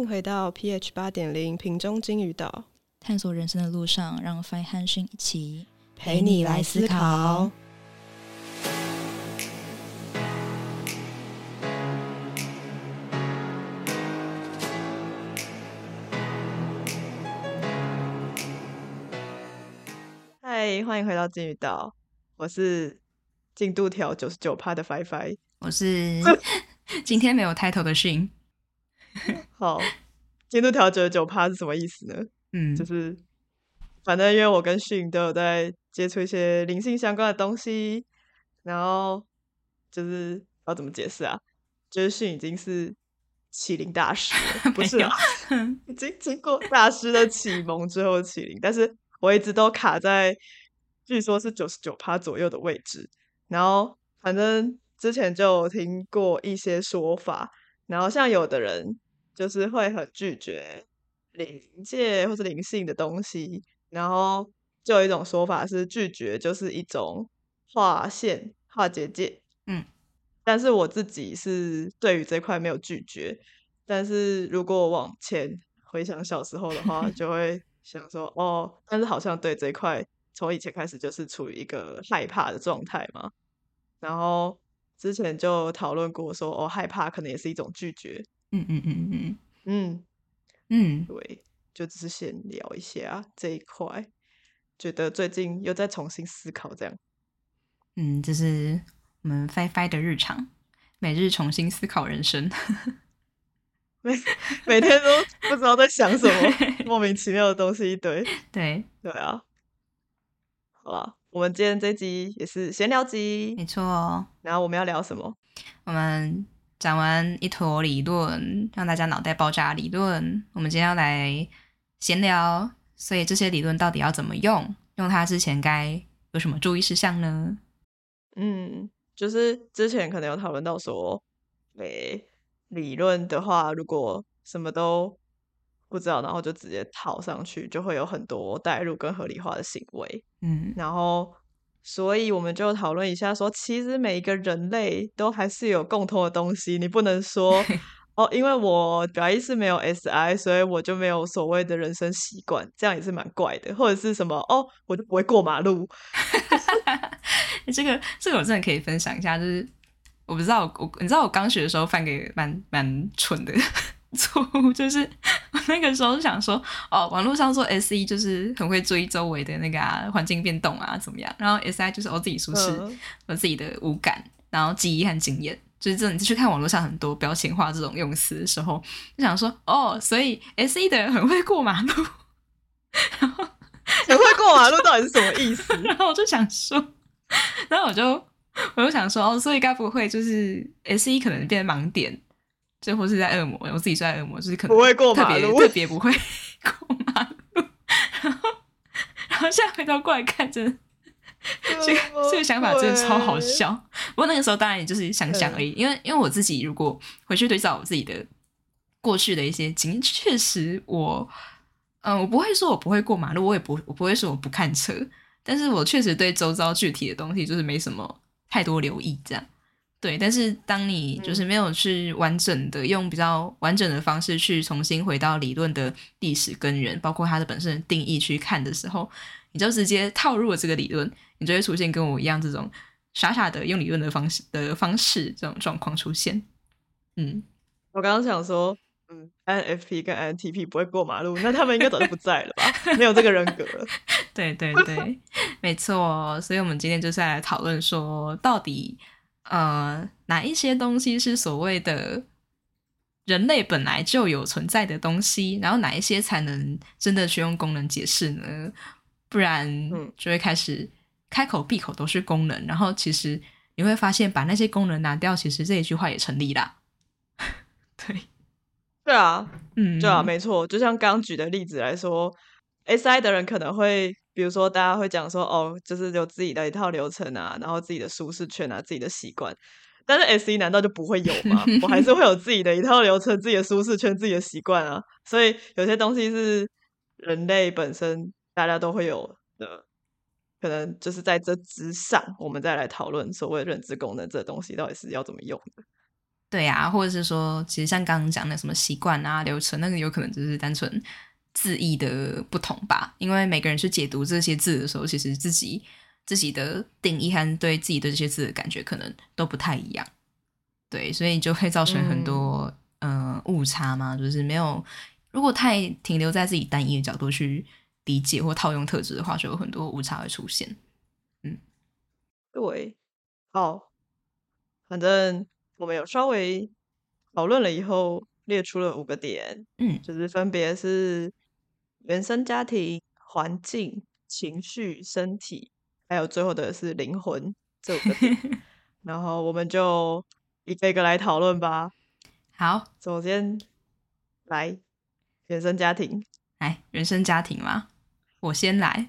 迎回到 pH 八点零瓶中金鱼岛，探索人生的路上，让 Fine 和讯一起陪你来思考。嗨，欢迎回到金鱼岛，我是进度条九十九趴的 Fi Fi，我是 今天没有 title 的讯。好，进度条九十九趴是什么意思呢？嗯，就是反正因为我跟迅都有在接触一些灵性相关的东西，然后就是要怎么解释啊？就是迅已经是启灵大师了，不是啊？已经经过大师的启蒙之后启灵，但是我一直都卡在据说是九十九趴左右的位置，然后反正之前就有听过一些说法。然后像有的人就是会很拒绝灵界或是灵性的东西，然后就有一种说法是拒绝就是一种划线、划结界。嗯，但是我自己是对于这块没有拒绝，但是如果往前回想小时候的话，就 会想说哦，但是好像对这块从以前开始就是处于一个害怕的状态嘛，然后。之前就讨论过，说哦，害怕可能也是一种拒绝。嗯嗯嗯嗯嗯嗯，对，就只是先聊一下这一块，觉得最近又在重新思考这样。嗯，这是我们 Fi Fi 的日常，每日重新思考人生，每每天都不知道在想什么，莫名其妙的东西一堆。对对啊，好了。我们今天这集也是闲聊集，没错。然后我们要聊什么？我们讲完一坨理论，让大家脑袋爆炸理论。我们今天要来闲聊，所以这些理论到底要怎么用？用它之前该有什么注意事项呢？嗯，就是之前可能有讨论到说，诶，理论的话，如果什么都不知道，然后就直接套上去，就会有很多代入跟合理化的行为。嗯，然后，所以我们就讨论一下，说其实每一个人类都还是有共同的东西。你不能说 哦，因为我表意是没有 SI，所以我就没有所谓的人生习惯，这样也是蛮怪的。或者是什么哦，我就不会过马路。这个这个我真的可以分享一下，就是我不知道我你知道我刚学的时候犯个蛮蛮蠢的。错误就是我那个时候想说，哦，网络上说 S E 就是很会注意周围的那个啊环境变动啊，怎么样？然后 S I 就是我自己舒适，我自己的五感，然后记忆和经验，就是这你去看网络上很多标签化这种用词的时候，就想说，哦，所以 S E 的人很会过马路，然后很会过马路到底是什么意思？然后我就想说，然后我就我就想说，哦，所以该不会就是 S E 可能变盲点？这或是在恶魔，我自己是在恶魔，就是可能不会过马路，特别不会 过马路。然后，然后现在回头过来看，真的，这个这个想法真的超好笑。不过那个时候当然也就是想想而已，因为因为我自己如果回去对照我自己的过去的一些经验，确实我，嗯，我不会说我不会过马路，我也不我不会说我不看车，但是我确实对周遭具体的东西就是没什么太多留意，这样。对，但是当你就是没有去完整的用比较完整的方式去重新回到理论的历史根源，包括它的本身的定义去看的时候，你就直接套入了这个理论，你就会出现跟我一样这种傻傻的用理论的方式的方式这种状况出现。嗯，我刚刚想说，嗯，NFP 跟 INTP 不会过马路，那他们应该早就不在了吧？没有这个人格了。对对对，没错。所以我们今天就是来讨论说，到底。呃，哪一些东西是所谓的人类本来就有存在的东西？然后哪一些才能真的去用功能解释呢？不然就会开始开口闭口都是功能，然后其实你会发现把那些功能拿掉，其实这一句话也成立啦。对，对啊，嗯，对啊，没错。就像刚举的例子来说，SI 的人可能会。比如说，大家会讲说，哦，就是有自己的一套流程啊，然后自己的舒适圈啊，自己的习惯。但是 S E 难道就不会有吗？我还是会有自己的一套流程、自己的舒适圈、自己的习惯啊。所以有些东西是人类本身大家都会有的，可能就是在这之上，我们再来讨论所谓认知功能这东西到底是要怎么用的。对啊，或者是说，其实像刚刚讲的什么习惯啊、流程，那个有可能只是单纯字义的不同吧。因为每个人去解读这些字的时候，其实自己自己的定义和对自己对这些字的感觉可能都不太一样。对，所以就会造成很多嗯误差嘛，就是没有如果太停留在自己单一的角度去理解或套用特质的话，就有很多误差会出现。嗯，对，好，反正。我们有稍微讨论了以后，列出了五个点，嗯，就是分别是原生家庭、环境、情绪、身体，还有最后的是灵魂 这五个点。然后我们就一个一个来讨论吧。好，首先来原生家庭，来原生家庭吗？我先来。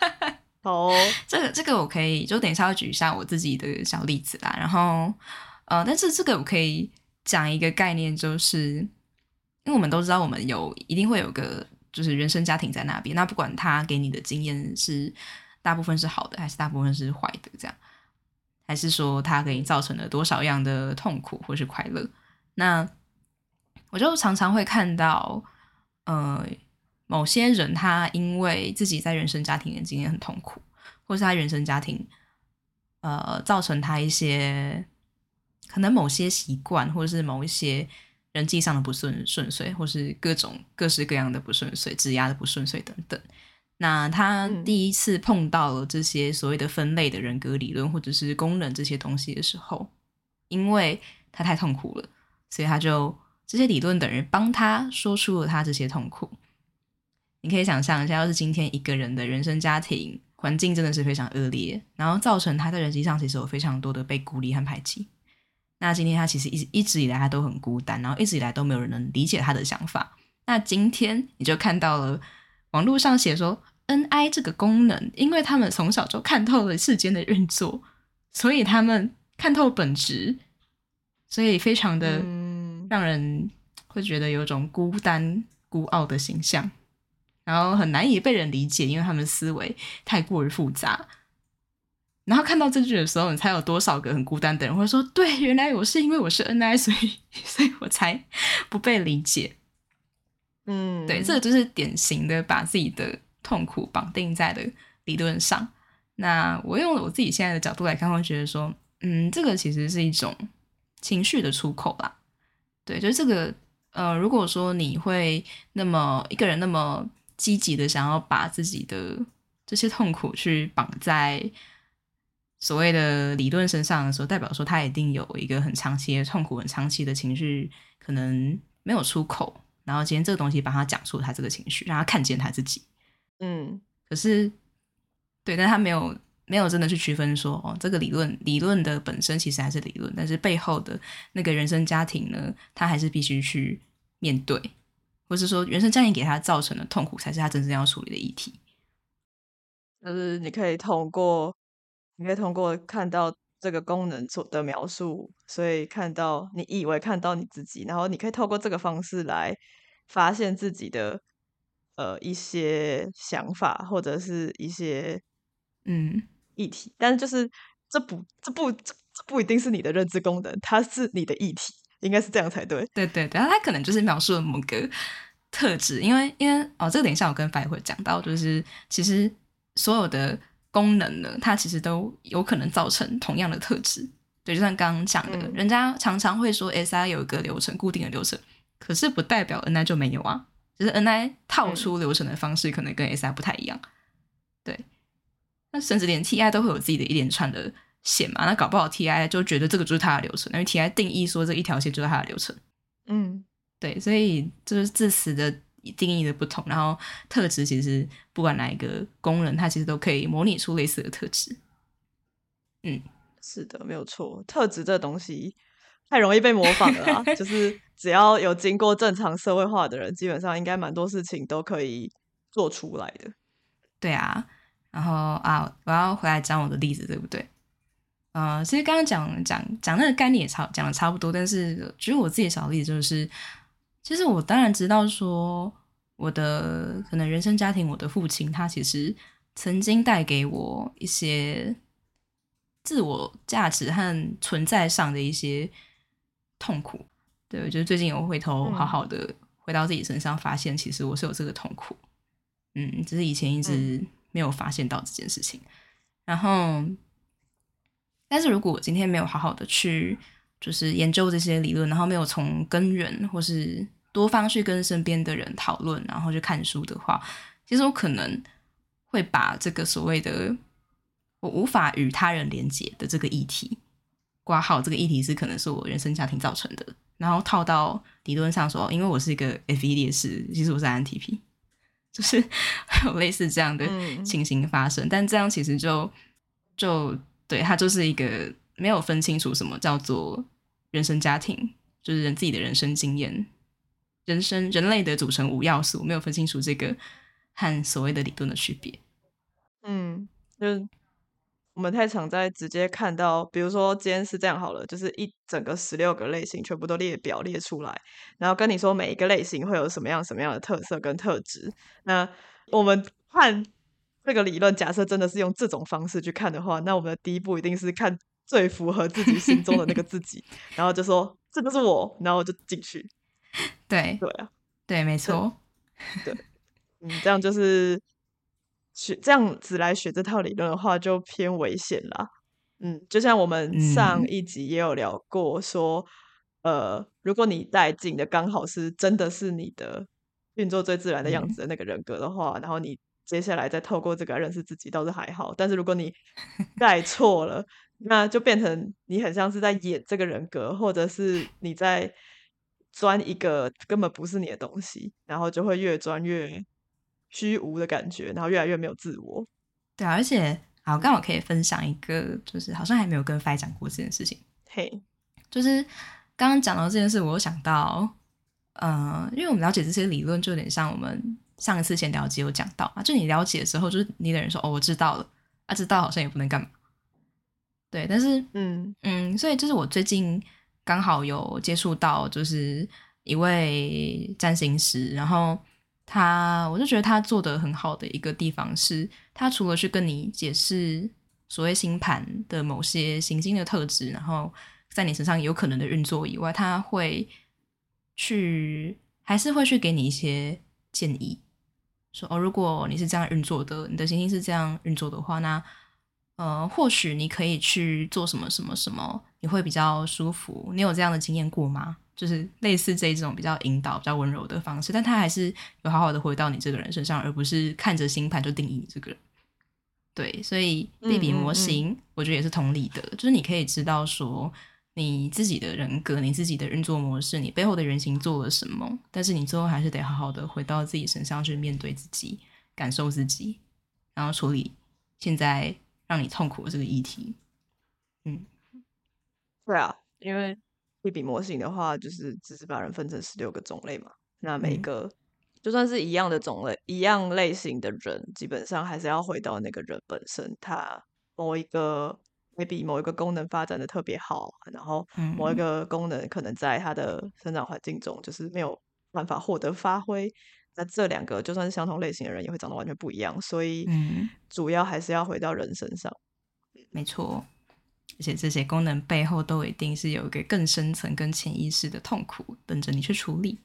好，这个这个我可以就等一下要举一下我自己的小例子啦，然后。呃，但是这个我可以讲一个概念，就是因为我们都知道，我们有一定会有个就是原生家庭在那边。那不管他给你的经验是大部分是好的，还是大部分是坏的，这样，还是说他给你造成了多少样的痛苦或是快乐？那我就常常会看到，呃，某些人他因为自己在原生家庭的经验很痛苦，或是他原生家庭呃造成他一些。可能某些习惯，或者是某一些人际上的不顺顺遂，或是各种各式各样的不顺遂、质押的不顺遂等等。那他第一次碰到了这些所谓的分类的人格理论，或者是功能这些东西的时候，因为他太痛苦了，所以他就这些理论等于帮他说出了他这些痛苦。你可以想象一下，要是今天一个人的原生家庭环境真的是非常恶劣，然后造成他在人际上其实有非常多的被孤立和排挤。那今天他其实一直一直以来他都很孤单，然后一直以来都没有人能理解他的想法。那今天你就看到了网络上写说 N I 这个功能，因为他们从小就看透了世间的运作，所以他们看透本质，所以非常的让人会觉得有种孤单孤傲的形象，然后很难以被人理解，因为他们思维太过于复杂。然后看到这句的时候，你才有多少个很孤单的人会说：“对，原来我是因为我是 N I，所以所以我才不被理解。”嗯，对，这个就是典型的把自己的痛苦绑定在的理论上。那我用我自己现在的角度来看，会觉得说，嗯，这个其实是一种情绪的出口啦。对，就是这个，呃，如果说你会那么一个人那么积极的想要把自己的这些痛苦去绑在。所谓的理论身上的时候，代表说他一定有一个很长期的痛苦、很长期的情绪，可能没有出口。然后今天这个东西帮他讲出他这个情绪，让他看见他自己。嗯，可是，对，但他没有没有真的去区分说，哦，这个理论理论的本身其实还是理论，但是背后的那个原生家庭呢，他还是必须去面对，或是说原生家庭给他造成的痛苦，才是他真正要处理的议题。就是你可以通过。你可以通过看到这个功能所的描述，所以看到你以为看到你自己，然后你可以透过这个方式来发现自己的呃一些想法或者是一些嗯议题，但是就是这不这不这不一定是你的认知功能，它是你的议题，应该是这样才对。对对对，它可能就是描述了某个特质，因为因为哦，这个等一下我跟白会讲到，就是其实所有的。功能呢，它其实都有可能造成同样的特质。对，就像刚刚讲的，人家常常会说 S I 有一个流程，固定的流程，可是不代表 N I 就没有啊。就是 N I 套出流程的方式可能跟 S I 不太一样。对，那甚至连 T I 都会有自己的一连串的线嘛。那搞不好 T I 就觉得这个就是它的流程，因为 T I 定义说这一条线就是它的流程。嗯，对，所以就是自私的。定义的不同，然后特质其实不管哪一个功能，它其实都可以模拟出类似的特质。嗯，是的，没有错。特质这东西太容易被模仿了，就是只要有经过正常社会化的人，基本上应该蛮多事情都可以做出来的。对啊，然后啊，我要回来讲我的例子，对不对？呃，其实刚刚讲讲讲那个概念也差讲的差不多，但是举我自己的小例子就是。其实我当然知道，说我的可能原生家庭，我的父亲他其实曾经带给我一些自我价值和存在上的一些痛苦。对，我觉得最近有回头好好的回到自己身上，发现其实我是有这个痛苦，嗯，只是以前一直没有发现到这件事情。然后，但是如果我今天没有好好的去就是研究这些理论，然后没有从根源或是多方去跟身边的人讨论，然后去看书的话，其实我可能会把这个所谓的我无法与他人连接的这个议题挂号，这个议题是可能是我原生家庭造成的。然后套到理论上说，因为我是一个 F E 烈士，其实我是 N T P，就是有类似这样的情形发生。但这样其实就就对他就是一个没有分清楚什么叫做原生家庭，就是人自己的人生经验，人生人类的组成五要素，没有分清楚这个和所谓的理论的区别。嗯，就是。我们太常在直接看到，比如说今天是这样好了，就是一整个十六个类型全部都列表列出来，然后跟你说每一个类型会有什么样什么样的特色跟特质。那我们看这个理论，假设真的是用这种方式去看的话，那我们的第一步一定是看最符合自己心中的那个自己，然后就说这个是我，然后就进去。对对啊，对，没错，对，嗯，这样就是。学这样子来学这套理论的话，就偏危险啦。嗯，就像我们上一集也有聊过，说，呃，如果你带进的刚好是真的是你的运作最自然的样子的那个人格的话，然后你接下来再透过这个认识自己，倒是还好。但是如果你 带错了，那就变成你很像是在演这个人格，或者是你在钻一个根本不是你的东西，然后就会越钻越。虚无的感觉，然后越来越没有自我。对啊，而且好，刚好可以分享一个，就是好像还没有跟 Fi 讲过这件事情。嘿，就是刚刚讲到这件事，我又想到，呃，因为我们了解这些理论，就有点像我们上一次先了解有讲到啊，就你了解的时候，就是你的人说哦，我知道了，啊，知道好像也不能干嘛。对，但是嗯嗯，所以就是我最近刚好有接触到，就是一位占星师，然后。他，我就觉得他做的很好的一个地方是，他除了去跟你解释所谓星盘的某些行星的特质，然后在你身上有可能的运作以外，他会去还是会去给你一些建议，说哦，如果你是这样运作的，你的行星是这样运作的话，那呃，或许你可以去做什么什么什么，你会比较舒服。你有这样的经验过吗？就是类似这种比较引导、比较温柔的方式，但他还是有好好的回到你这个人身上，而不是看着星盘就定义你这个人。对，所以类比模型，我觉得也是同理的，就是你可以知道说你自己的人格、你自己的运作模式、你背后的原型做了什么，但是你最后还是得好好的回到自己身上去面对自己、感受自己，然后处理现在让你痛苦的这个议题。嗯，对啊，因为。类比模型的话，就是只是把人分成十六个种类嘛。那每个就算是一样的种类、一样类型的人，基本上还是要回到那个人本身，他某一个 maybe 某一个功能发展的特别好，然后某一个功能可能在他的生长环境中就是没有办法获得发挥。那这两个就算是相同类型的人，也会长得完全不一样。所以，主要还是要回到人身上。没错。而且这些功能背后都一定是有一个更深层、跟潜意识的痛苦等着你去处理。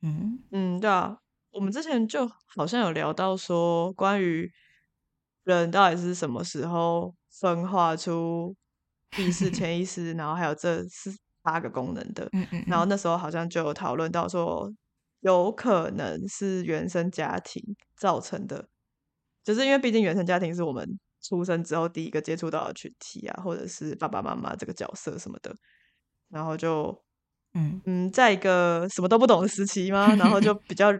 嗯嗯，对啊，我们之前就好像有聊到说，关于人到底是什么时候分化出意识、潜意识，然后还有这四八个功能的。嗯嗯。然后那时候好像就有讨论到说，有可能是原生家庭造成的，就是因为毕竟原生家庭是我们。出生之后第一个接触到的群体啊，或者是爸爸妈妈这个角色什么的，然后就嗯嗯，在一个什么都不懂的时期嘛，然后就比较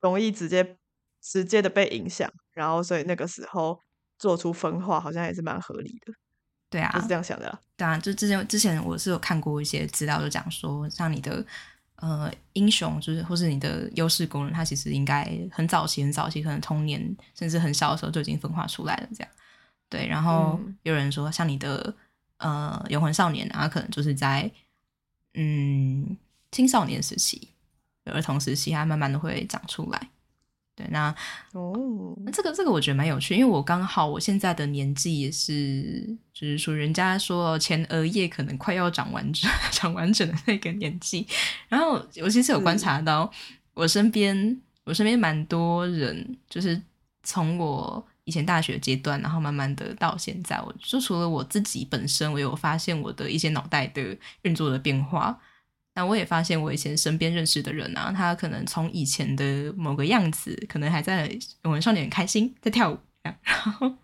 容易直接直接的被影响，然后所以那个时候做出分化，好像也是蛮合理的。对啊，是这样想的。当然，就之前之前我是有看过一些资料，就讲说，像你的呃英雄，就是或是你的优势功能，他其实应该很早期、很早期，可能童年甚至很小的时候就已经分化出来了，这样。对，然后有人说，像你的呃永恒少年啊，可能就是在嗯青少年时期、儿童时期，它慢慢的会长出来。对，那哦，那这个这个我觉得蛮有趣，因为我刚好我现在的年纪也是，就是说人家说前额叶可能快要长完整、长完整的那个年纪。然后我其实有观察到，我身边我身边蛮多人，就是从我以前大学阶段，然后慢慢的到现在，我就除了我自己本身，我有发现我的一些脑袋的运作的变化。那我也发现，我以前身边认识的人啊，他可能从以前的某个样子，可能还在我们少年很开心在跳舞，然后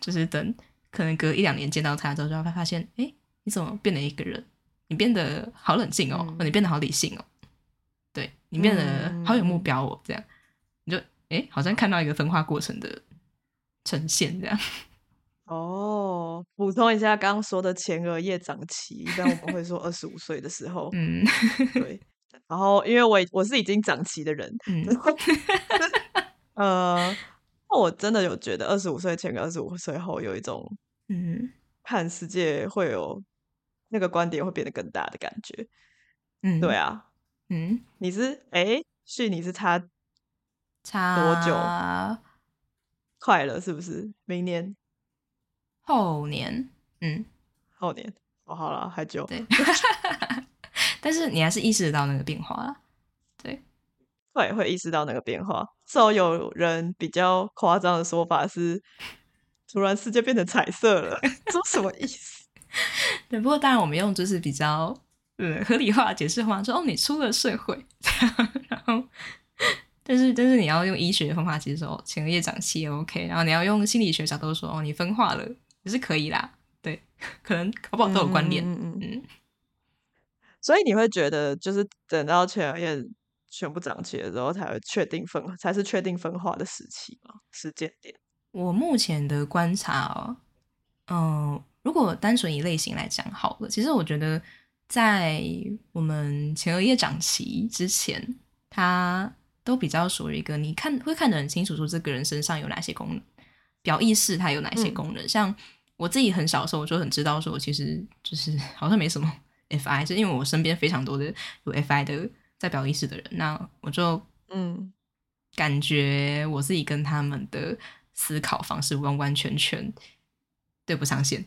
就是等可能隔一两年见到他之后，就会发现，哎，你怎么变了一个人？你变得好冷静哦，你变得好理性哦，对你变得好有目标哦，这样你就哎，好像看到一个分化过程的呈现，这样。哦，补充一下刚刚说的前额叶长齐，一般我们会说二十五岁的时候，嗯，对。然后因为我我是已经长齐的人，嗯，呃，我真的有觉得二十五岁前跟二十五岁后有一种，嗯，看世界会有那个观点会变得更大的感觉，嗯，对啊，嗯，你是哎，是你是差差多久？快了是不是？明年？后年，嗯，后年，哦，好了，还久。对，但是你还是意识得到那个变化了，对，会会意识到那个变化。至少有人比较夸张的说法是，突然世界变成彩色了，这什么意思？对，不过当然我们用就是比较呃合理化解释话，说哦，你出了社会，然后，但是但是你要用医学的方法解释说前额叶长期 OK，然后你要用心理学角度说哦，你分化了。也是可以啦，对，可能好不好都有关联，嗯嗯嗯。所以你会觉得，就是等到前额叶全部长齐了之后，才会确定分，才是确定分化的时期吗？时间点？我目前的观察哦，嗯，如果单纯以类型来讲好了，其实我觉得在我们前额叶长齐之前，它都比较属于一个你看会看得很清楚，说这个人身上有哪些功能，表意识它有哪些功能，像。我自己很小的时候，我就很知道说，我其实就是 好像没什么 FI，是因为我身边非常多的有 FI 的在表意识的人，那我就嗯，感觉我自己跟他们的思考方式完完全全对不上线。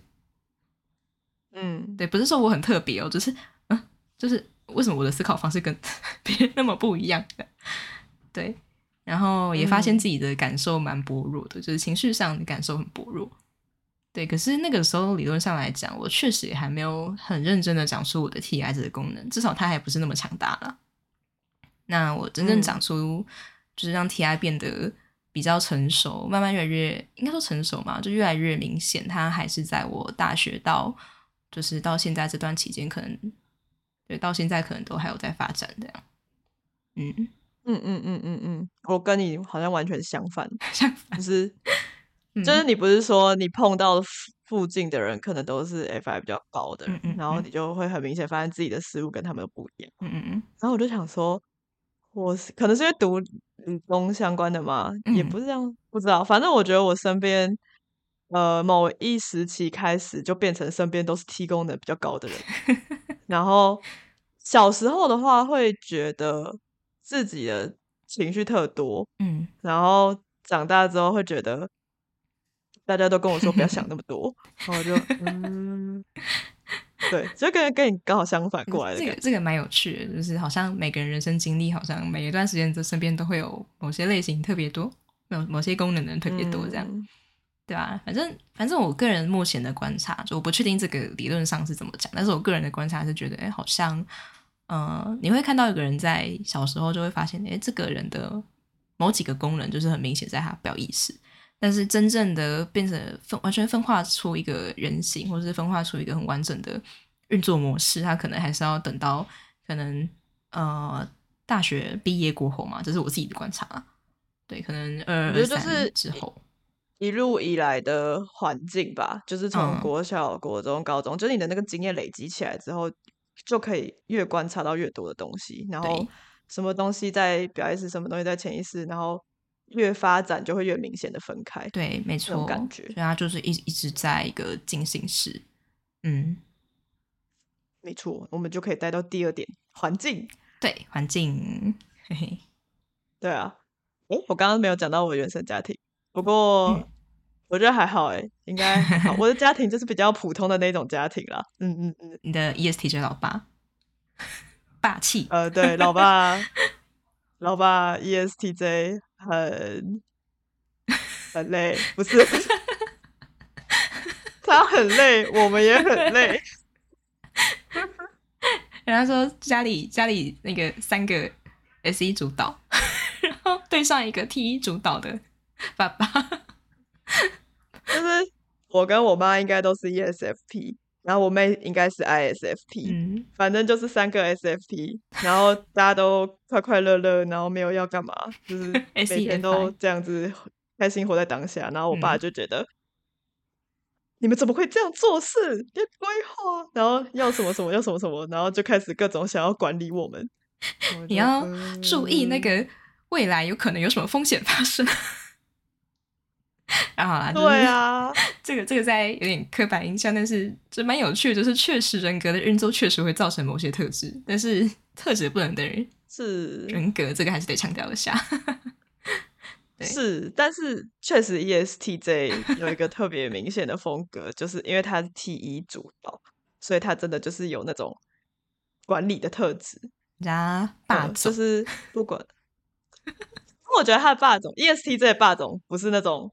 嗯，对，不是说我很特别哦，只是嗯，就是为什么我的思考方式跟 别人那么不一样？对，然后也发现自己的感受蛮薄弱的，就是情绪上的感受很薄弱。对，可是那个时候理论上来讲，我确实也还没有很认真的讲出我的 TI 这个功能，至少它还不是那么强大了。那我真正讲出，就是让 TI 变得比较成熟，慢慢越来越应该说成熟嘛，就越来越明显。它还是在我大学到就是到现在这段期间，可能对到现在可能都还有在发展这样。嗯嗯嗯嗯嗯嗯，我跟你好像完全相反，相反就是。就是你不是说你碰到附近的人可能都是 FI 比较高的人，然后你就会很明显发现自己的思路跟他们不一样。嗯嗯嗯。然后我就想说，我是可能是因为读理工相关的嘛，也不是这样，不知道。反正我觉得我身边，呃，某一时期开始就变成身边都是 T 功能比较高的人。然后小时候的话会觉得自己的情绪特多，嗯，然后长大之后会觉得。大家都跟我说不要想那么多，然后我就嗯，对，就跟跟你刚好相反过来的。这个这个蛮有趣的，就是好像每个人人生经历，好像每一段时间的身边都会有某些类型特别多，某某些功能的人特别多，这样，对吧？反正反正我个人目前的观察，就我不确定这个理论上是怎么讲，但是我个人的观察是觉得，哎，好像，嗯，你会看到一个人在小时候就会发现，哎，这个人的某几个功能就是很明显在他表意识。但是真正的变成分完全分化出一个人形，或者是分化出一个很完整的运作模式，它可能还是要等到可能呃大学毕业过后嘛，这是我自己的观察。对，可能二三之后一路以来的环境吧，就是从国小、国中、高中，就是你的那个经验累积起来之后，就可以越观察到越多的东西，然后什么东西在表意识，什么东西在潜意识，然后。越发展就会越明显的分开，对，没错，感觉，所以它就是一一直在一个进行式，嗯，没错，我们就可以带到第二点，环境，对，环境，嘿嘿，对啊，哎，我刚刚没有讲到我原生家庭，不过我觉得还好，哎，应该 好。我的家庭就是比较普通的那种家庭啦。嗯嗯嗯，你的 ESTJ 老爸，霸气。呃，对，老爸，老爸 ESTJ 很很累，不是？他很累，我们也很累。人家说家里家里那个三个 S 一主导，然后对上一个 T 一主导的爸爸，就是我跟我妈应该都是 ESFP，然后我妹应该是 ISFP，嗯，反正就是三个 SFP，然后大家都快快乐乐，然后没有要干嘛，就是 每天都这样子开心活在当下，然后我爸就觉得。你们怎么会这样做事？要规划，然后要什么什么，要什么什么，然后就开始各种想要管理我们。你要注意那个未来有可能有什么风险发生。然后啦，对啊，这个这个在有点刻板印象，但是这蛮有趣的，就是确实人格的运作确实会造成某些特质，但是 特质不能等于是人格，这个还是得强调一下。是，但是确实 ESTJ 有一个特别明显的风格，就是因为他是 T 一主导，所以他真的就是有那种管理的特质，啊，霸总就是不管。我觉得他的霸总 ESTJ 的霸总不是那种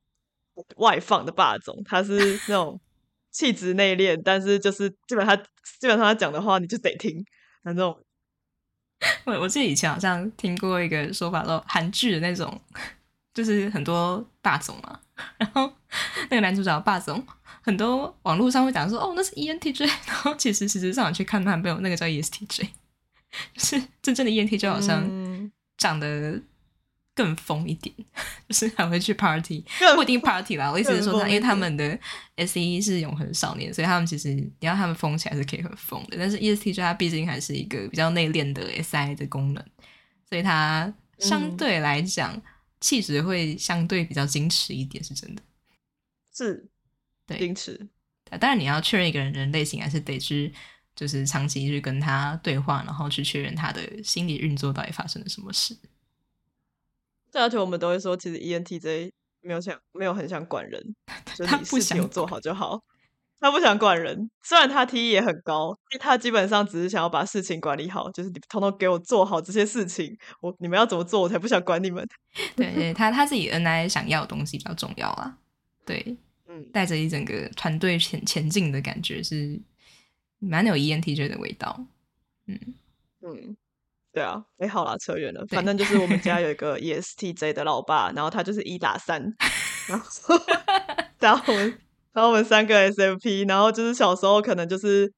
外放的霸总，他是那种气质内敛，但是就是基本上基本上他讲的话你就得听那种。我我记得以前好像听过一个说法，说韩剧的那种。就是很多霸总嘛，然后那个男主角霸总，很多网络上会讲说，哦，那是 ENTJ，然后其实实质上去看他朋友，那个叫 ESTJ，就是真正的 ENTJ 好像长得更疯一点，就是还会去 party，不一定 party 啦。我意思是说，他因为他们的 S E 是永恒少年，所以他们其实你要他们疯起来是可以很疯的。但是 ESTJ 它毕竟还是一个比较内敛的 S I 的功能，所以它相对来讲。气质会相对比较矜持一点，是真的，是，对，矜持。当然，你要确认一个人人类型，还是得去，就是长期去跟他对话，然后去确认他的心理运作到底发生了什么事。对，而且我们都会说，其实 ENTJ 没有想，没有很想管人，就是事情有做好就好。他不想管人，虽然他 T 也很高，他基本上只是想要把事情管理好，就是你通通给我做好这些事情，我你们要怎么做，我才不想管你们。对，他他自己 N I 想要的东西比较重要啊。对，嗯，带着一整个团队前前进的感觉，是蛮有 E N T J 的味道。嗯嗯，对啊，哎，好啦，扯远了，反正就是我们家有一 个 E S T J 的老爸，然后他就是一打三，然后 然后我们。然后我们三个 SFP，然后就是小时候可能就是，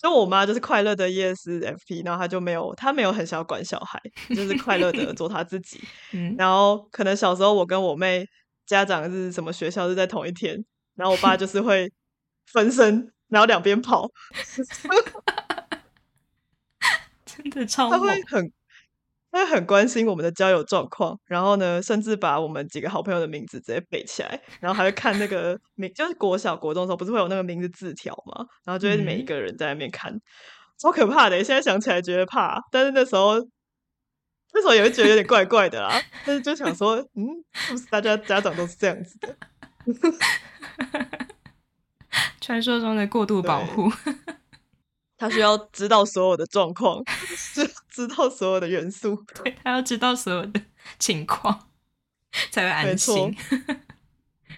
就我妈就是快乐的 ESFP，然后她就没有，她没有很想要管小孩，就是快乐的做她自己。嗯，然后可能小时候我跟我妹家长是什么学校是在同一天，然后我爸就是会分身，然后两边跑，真的超他会很。他会很关心我们的交友状况，然后呢，甚至把我们几个好朋友的名字直接背起来，然后还会看那个 名，就是国小国中的时候，不是会有那个名字字条嘛？然后就会每一个人在那边看，超可怕的。现在想起来觉得怕，但是那时候那时候也会觉得有点怪怪的啦。但是就想说，嗯，是不是大家家长都是这样子的？传说中的过度保护。他需要知道所有的状况，知知道所有的元素，对他要知道所有的情况才会安心。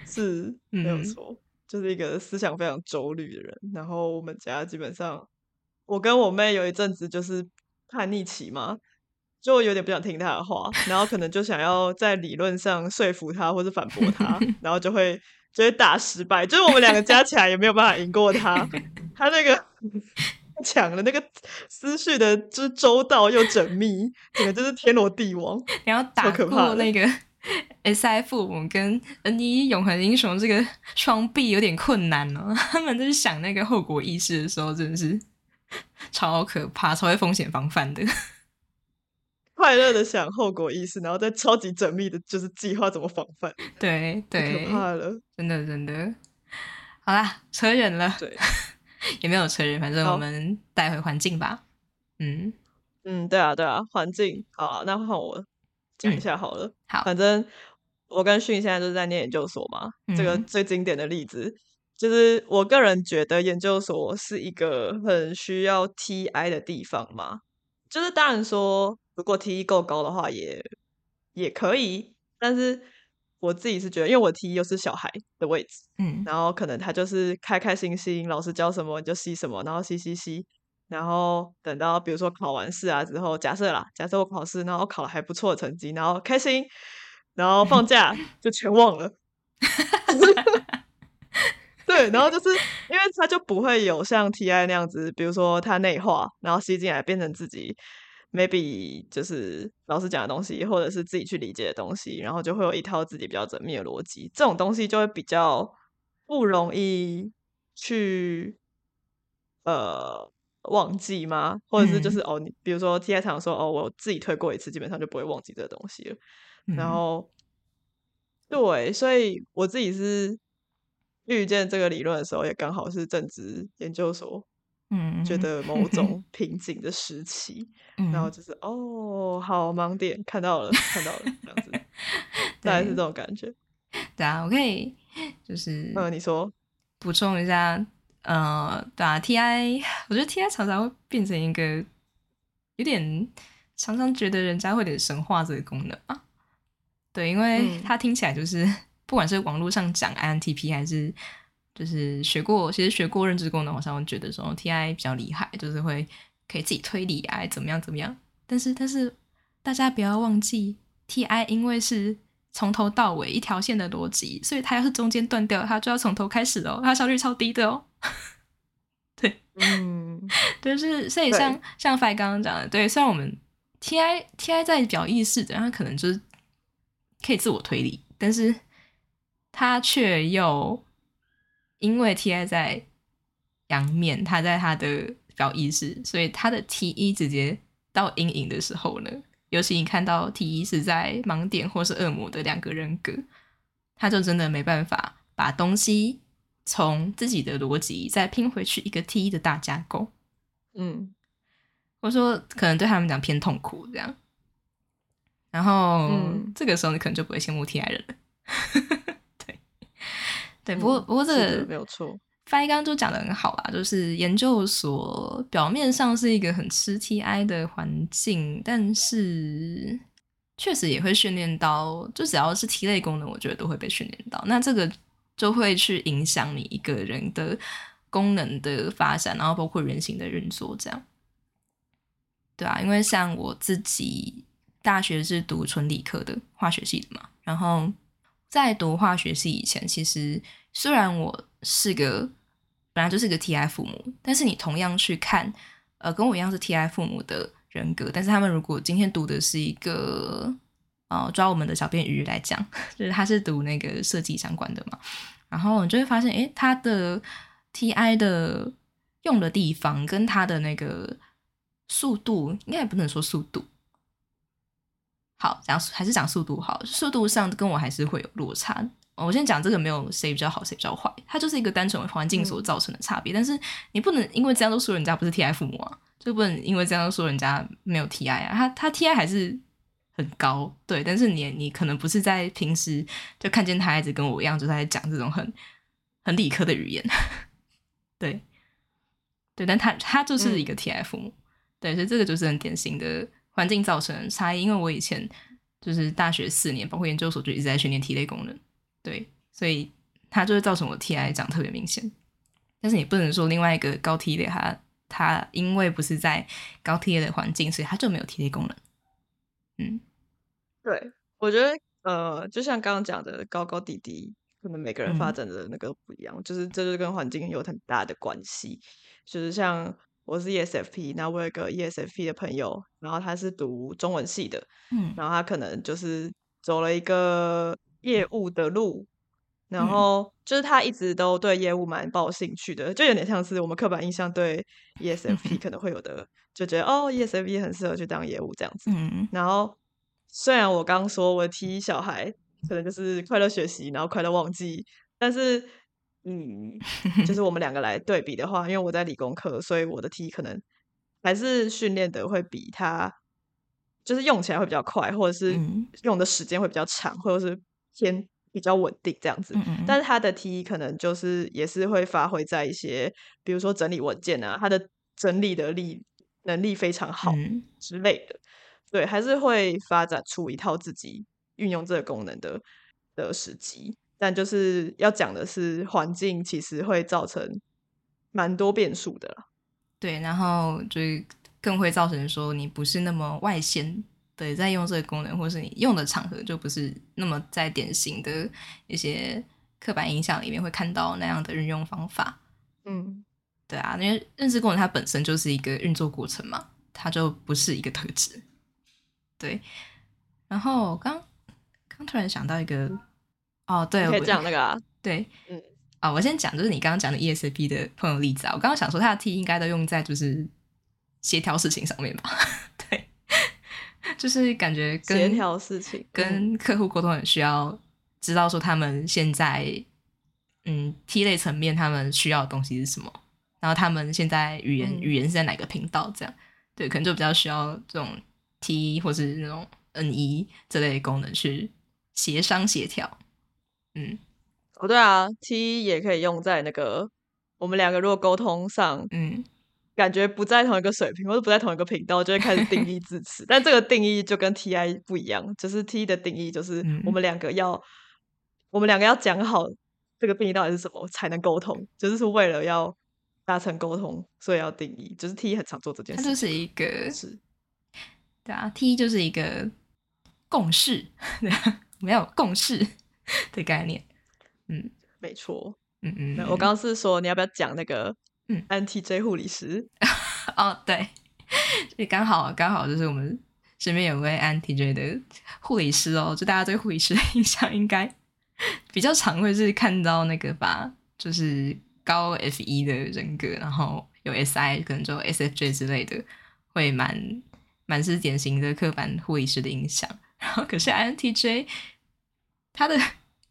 是 没有错，就是一个思想非常周虑的人。然后我们家基本上，我跟我妹有一阵子就是叛逆期嘛，就有点不想听他的话，然后可能就想要在理论上说服他或者反驳他，然后就会就会打失败，就是我们两个加起来也没有办法赢过他，他那个。抢了那个思绪的，就是周到又缜密，整个就是天罗地网。你要打过那个 S I F 我跟 N 一永恒英雄这个双臂有点困难哦。他们就是想那个后果意识的时候，真的是超可怕，超会风险防范的。快乐的想后果意识，然后再超级缜密的，就是计划怎么防范。对对，可怕了，真的真的。好啦，扯远了。对。也没有承认，反正我们带回环境吧。嗯嗯，对啊对啊，环境好，那换我讲一下好了。好，反正我跟训现在就是在念研究所嘛。这个嗯最经典的例子就是，我个人觉得研究所是一个很需要 TI 的地方嘛。就是当然说，如果 TI 够高的话也，也可以。但是我自己是觉得，因为我 TI 又是小孩的位置，嗯然后可能他就是开开心心，老师教什么你就吸什么，然后吸吸吸，然后等到比如说考完试啊之后，假设啦，假设我考试，然后考了还不错的成绩，然后开心，然后放假 就全忘了。对，然后就是因为他就不会有像 TI 那样子，比如说他内化，然后吸进来变成自己 maybe 就是老师讲的东西，或者是自己去理解的东西，然后就会有一套自己比较缜密的逻辑，这种东西就会比较不容易去呃忘记吗？或者是就是、哦，你比如说 TI 常说哦，我自己推过一次，基本上就不会忘记这个东西了。然嗯后，对，所以我自己是遇见这个理论的时候，也刚好是正值研究所，嗯，觉得某种 瓶颈的时期，然后嗯就是哦，好盲点看到了，看到了，这样子，大概是这种感觉。对啊，我可以就是嗯，你说，补充一下，呃，对啊，TI，我觉得 TI 常常会变成一个有点常常觉得人家会有点神话这个功能啊。对，因为嗯它听起来就是，不管是网络上讲 INTP 还是就是学过，其实学过认知功能，好像会觉得说 TI 比较厉害，就是会可以自己推理啊，怎么样怎么样。但是但是大家不要忘记，TI 因为是从头到尾一条线的逻辑，所以它要是中间断掉，它就要从头开始哦，它效率超低的哦。对嗯，就是所以像像 Fi 刚刚讲的，对，虽然我们 TI TI 在表意识的，它可能就是可以自我推理，但是它却又因为 TI 在阳面，他在他的表意识，所以他的 T 一直接到阴影的时候呢，尤其你看到 T 一是在盲点或是恶魔的两个人格，他就真的没办法把东西从自己的逻辑再拼回去一个 T 一的大架构。嗯，我说可能对他们讲偏痛苦这样。然后、嗯这个时候你可能就不会羡慕 TI 人了。对，不过、嗯不过这个没有错。发一刚刚就讲的很好啦，就是研究所表面上是一个很吃 TI 的环境，但是确实也会训练到，就只要是 T 类功能，我觉得都会被训练到。那这个就会去影响你一个人的功能的发展，然后包括人形的运作，这样。对啊，因为像我自己大学是读纯理科的化学系的嘛，然后在读化学系以前，其实虽然我是个本来就是个 TI 父母，但是你同样去看，呃，跟我一样是 TI 父母的人格，但是他们如果今天读的是一个，呃，抓我们的小便鱼来讲，就是他是读那个设计相关的嘛，然后你就会发现，诶，他的 TI 的用的地方跟他的那个速度，应该也不能说速度。好，讲还是讲速度好，速度上跟我还是会有落差。我先讲这个没有谁比较好，谁比较坏，它就是一个单纯环境所造成的差别。但是你不能因为这样都说人家不是 TI 父母啊，就不能因为这样都说人家没有 TI 啊。他他 TI 还是很高，对，但是你你可能不是在平时就看见他一直跟我一样，就在讲这种很很理科的语言，对。对，但他他就是一个 TI 父母，对，所以这个就是很典型的环境造成的差异。因为我以前就是大学四年，包括研究所就一直在训练体类功能。对，所以它就会造成我 TI 长特别明显。但是你不能说另外一个高 T 类，它它因为不是在高 T 类的环境，所以它就没有 T 类功能。嗯，对，我觉得呃，就像刚刚讲的，高高低低，可能每个人发嗯展的那个不一样，就是这就跟环境有很大的关系。就是像我是 ESFP，那我有一个 ESFP 的朋友，然后他是读中文系的，嗯。然后他可能就是走了一个业务的路，然嗯。后就是他一直都对业务蛮抱兴趣的，就有点像是我们刻板印象对 ESFP 可能会有的，就觉得哦，ESFP 很适合去当业务这样子。嗯。然后虽然我刚说我的 T 小孩可能就是快乐学习，然后快乐忘记，但是嗯，就是我们两个来对比的话，因为我在理工科，所以我的 T 可能还是训练的会比他就是用起来会比较快，或者是嗯用的时间会比较长，或者是偏比较稳定这样子。嗯嗯但是他的 T 可能就是也是会发挥在一些，比如说整理文件啊，他的整理的力能力非常好嗯之类的。对，还是会发展出一套自己运用这个功能的的时机。但就是要讲的是，环境其实会造成蛮多变数的啦。对，然后就是更会造成说你不是那么外显的在用这个功能，或是你用的场合就不是那么在典型的一些刻板印象里面会看到那样的运用方法。嗯，对啊，因为认知功能它本身就是一个运作过程嘛，它就不是一个特质。对，然后刚刚突然想到一个，哦，对，我可以讲那个啊，对，嗯，啊、我先讲就是你刚刚讲的 ESP 的朋友例子啊，我刚刚想说他的 T 应该都用在就是协调事情上面吧，对，就是感觉跟协调事情嗯。跟客户沟通很需要知道说他们现在嗯 T 类层面他们需要的东西是什么，然后他们现在语言、嗯。语言是在哪个频道这样，对，可能就比较需要这种 T 或是那种 NE 这类的功能去协商协调，嗯哦，对啊，T 也可以用在那个我们两个如果沟通上，嗯感觉不在同一个水平，或者不在同一个频道，就会开始定义字词。但这个定义就跟 TI 不一样，就是 T 的定义就是嗯我们两个要，我们两个要讲好这个定义到底是什么才能沟通，就是是为了要达成沟通，所以要定义。就是 T 很常做这件事情，就是一个是对啊，T 就是一个共识，没有共识 的概念。嗯没错。嗯嗯，我刚刚是说你要不要讲那个嗯 NTJ 护理师？哦对，也刚好刚好就是我们身边有位 NTJ 的护理师哦，就大家对护理师的 印象应该比较常会是看到那个吧，就是高 F 一的人格，然后有 SI 可能就 SFJ 之类的，会蛮蛮是典型的刻板护理师的印象。然后可是 INTJ 他的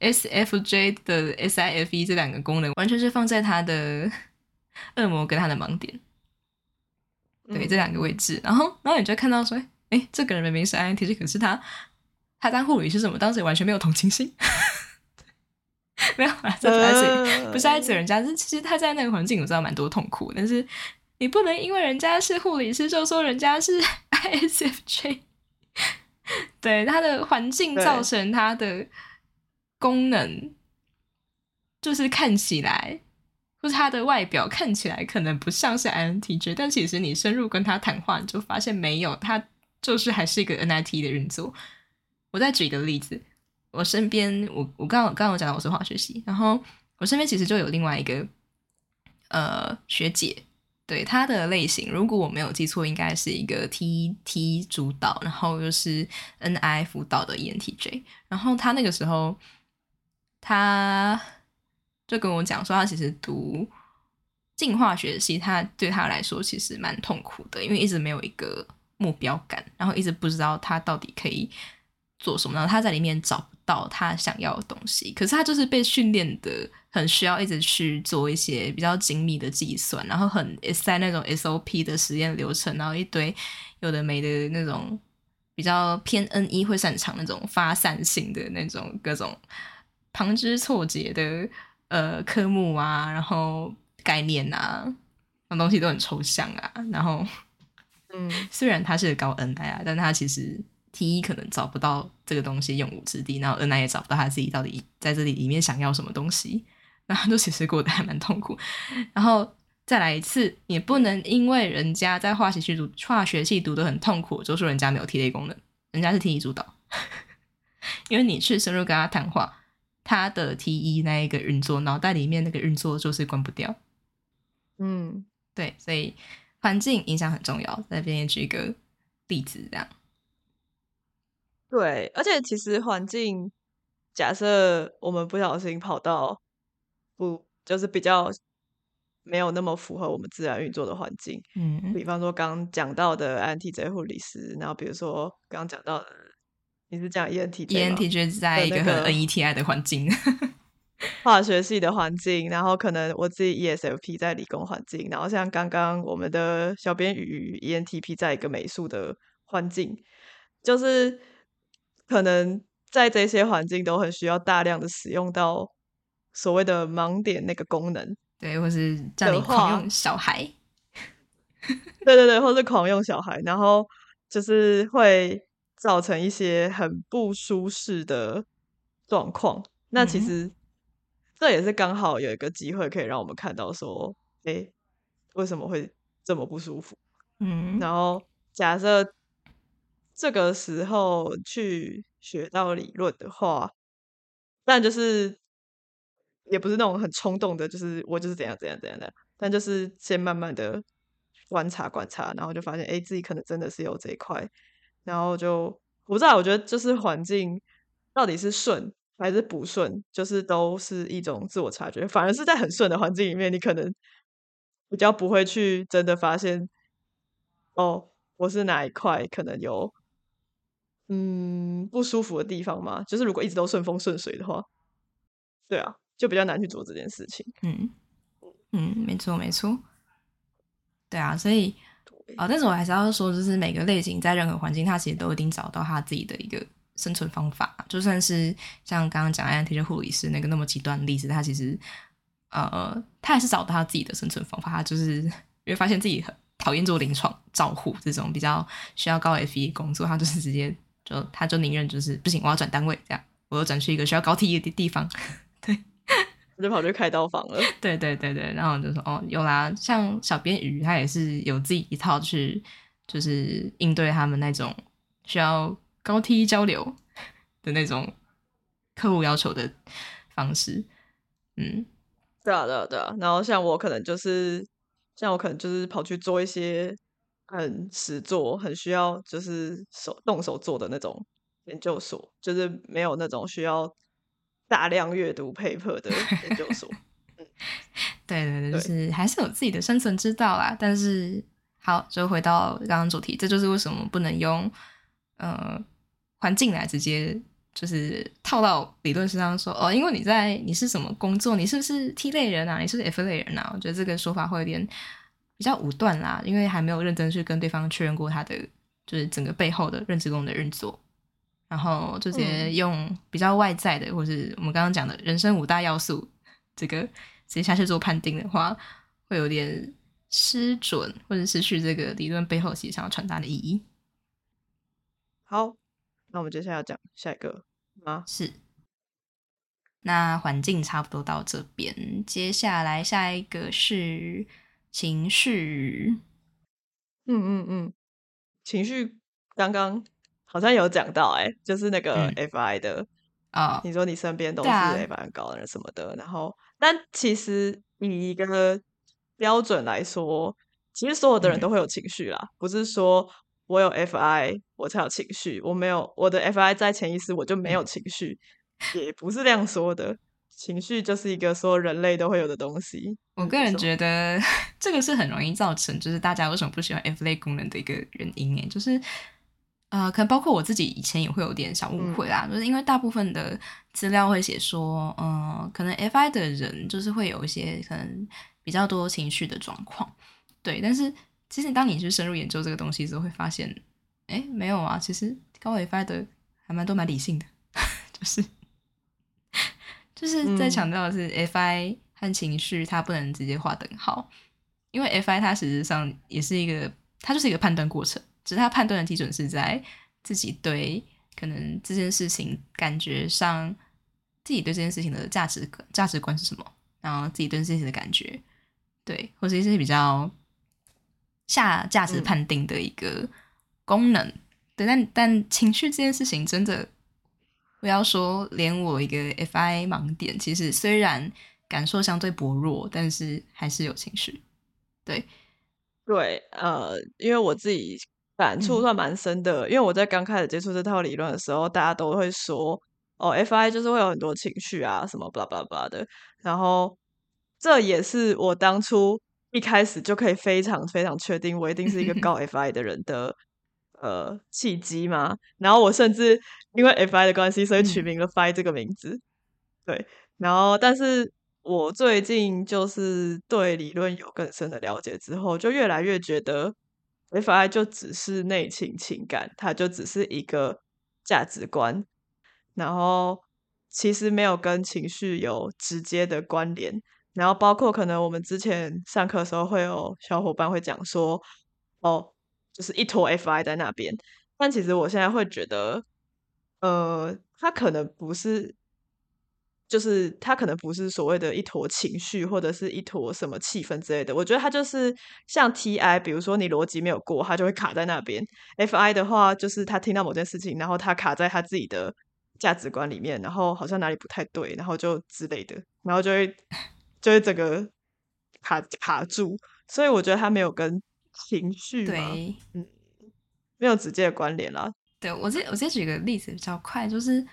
SFJ 的 SIFE 这两个功能，完全是放在它的 恶魔跟它的盲点，对、嗯这两个位置。然后，然后你就看到说，哎，这个人明明是 INTJ，可是他他当护理是什么？当时完全没有同情心，没有啦，这不在指不是在指人家，是其实他在那个环境我知道蛮多痛苦，但是你不能因为人家是护理师就说人家是 ISFJ。对他的环境造成他的功能，就是看起来，或是他的外表看起来可能不像是 INTJ，但其实你深入跟他谈话，你就发现没有，他就是还是一个 NIT 的运作。我再举一个例子，我身边我我刚刚刚刚有讲到我是化学系，然后我身边其实就有另外一个呃学姐，对她的类型，如果我没有记错，应该是一个 T T 主导，然后又是 N I 辅导的 ENTJ。然后她那个时候，他就跟我讲说，他其实读进化学系，他对他来说其实蛮痛苦的，因为一直没有一个目标感，然后一直不知道他到底可以做什么，然后他在里面找不到他想要的东西。可是他就是被训练的很需要一直去做一些比较精密的计算，然后很在那种 SOP 的实验流程，然后一堆有的没的那种比较偏 N 一会擅长那种发散性的那种各种旁枝错节的呃科目啊，然后概念啊，那种东西都很抽象啊，然后嗯，虽然他是高 N I 啊，但他其实 T 一可能找不到这个东西用武之地，然后 N I 也找不到他自己到底在这里里面想要什么东西，然后 都其实过得还蛮痛苦。然后再来一次，也不能因为人家在化学系读化学系读的很痛苦，就说人家没有 T 类功能，人家是 T 一主导，因为你去深入跟他谈话，他的 T 一那一个运作，脑袋里面那个运作就是关不掉。嗯，对，所以环境影响很重要。在这边也举一个例子，这样。对，而且其实环境，假设我们不小心跑到不就是比较没有那么符合我们自然运作的环境，嗯比方说刚讲到的 INTJ 护理师，然后比如说刚刚讲到的，你是讲 ENTJ，ENTJ 在一个很 NETI 的环境，化学系的环境，然后可能我自己 ESFP 在理工环境，然后像刚刚我们的小编鱼 ENTP 在一个美术的环境，就是可能在这些环境都很需要大量的使用到所谓的盲点那个功能，对，或是叫你狂用小孩，对对对，或是狂用小孩，然后就是会造成一些很不舒适的状况。那其实这也是刚好有一个机会可以让我们看到说，哎，为什么会这么不舒服？嗯，然后假设这个时候去学到理论的话，但就是也不是那种很冲动的，就是我就是怎样怎样怎样的，但就是先慢慢的观察观察，然后就发现，哎，自己可能真的是有这一块，然后就我不知道，我觉得就是环境到底是顺还是不顺，就是都是一种自我察觉，反而是在很顺的环境里面，你可能比较不会去真的发现。哦，我是哪一块可能有嗯不舒服的地方吗？就是如果一直都顺风顺水的话，对啊，就比较难去做这件事情。嗯嗯，没错没错，对啊，所以啊，但是我还是要说，就是每个类型在任何环境，它其实都一定找到他自己的一个生存方法。就算是像刚刚讲安提的护理师那个那么极端例子，他其实呃，他还是找到他自己的生存方法。他就是因为发现自己很。讨厌做临床照护这种比较需要高 F E 工作，他就是直接就他就宁愿就是不行，我要转单位这样，我要转去一个需要高 T E 的地方，就跑去开刀房了。对对对对，然后就说哦，有啦，像小编鱼他也是有自己一套去就是应对他们那种需要高 T E 交流的那种客户要求的方式，嗯，对啊对啊对啊，然后像我可能就是。像我可能就是跑去做一些很实做、很需要就是手动手做的那种研究所，就是没有那种需要大量阅读 paper 的研究所。嗯，对对对，就是还是有自己的生存之道啦。但是好，就回到刚刚主题，这就是为什么不能用呃环境来直接。就是套到理论上说哦，因为你在你是什么工作，你是不是 T 类人啊？你是 F 类人啊？我觉得这个说法会有点比较武断啦，因为还没有认真去跟对方确认过他的就是整个背后的认知功能的运作，然后直接用比较外在的，或是我们刚刚讲的人生五大要素，这个直接下去做判定的话，会有点失准，或者失去这个理论背后其实想要传达的意义。好。那我们接下来要讲下一个吗？是，那环境差不多到这边，接下来下一个是情绪。嗯嗯嗯，情绪刚刚好像有讲到，哎，就是那个 FI 的啊，你说你身边都是 FI 高的人什么的，然后，但其实以一个标准来说，其实所有的人都会有情绪啦，不是说。我有 FI，我才有情绪。我没有我的 FI 在潜意识，我就没有情绪，也不是这样说的。情绪就是一个说人类都会有的东西。我个人觉得 这个是很容易造成，就是大家为什么不喜欢 F 类功能的一个原因诶，就是呃，可能包括我自己以前也会有点小误会啦，就是因为大部分的资料会写说，嗯，可能 FI 的人就是会有一些可能比较多情绪的状况，对，但是。其实，当你去深入研究这个东西之后，会发现，哎，没有啊。其实高 FI 的还蛮多蛮理性的，就是就是在强调的是 FI 和情绪，它不能直接划等号，因为 FI 它实质上也是一个，它就是一个判断过程，只是他判断的基准是在自己对可能这件事情感觉上，自己对这件事情的价值价值观是什么，然后自己对这件事情的感觉，对，或者一些比较。下价值判定的一个功能，对，但但情绪这件事情真的，不要说连我一个 FI 盲点，其实虽然感受相对薄弱，但是还是有情绪。对，对，呃，因为我自己感触算蛮深的，因为我在刚开始接触这套理论的时候，大家都会说，哦，FI 就是会有很多情绪啊，什么巴拉巴拉巴拉的，然后这也是我当初。一开始就可以非常非常确定，我一定是一个 高 FI 的人的呃契机嘛。然后我甚至因为 FI 的关系，所以取名了 FI 这个名字。对，然后但是我最近就是对理论有更深的了解之后，就越来越觉得 FI 就只是内情情感，它就只是一个价值观，然后其实没有跟情绪有直接的关联。然后包括可能我们之前上课的时候会有小伙伴会讲说，哦，就是一坨 FI 在那边，但其实我现在会觉得，呃，它可能不是。就是他可能不是所谓的一坨情绪，或者是一坨什么气氛之类的。我觉得他就是像 T I，比如说你逻辑没有过，他就会卡在那边。F I 的话，就是他听到某件事情，然后他卡在他自己的价值观里面，然后好像哪里不太对，然后就之类的，然后就会就会整个卡卡住。所以我觉得他没有跟情绪对，嗯，没有直接的关联啦。对我这我再举个例子比较快，就是。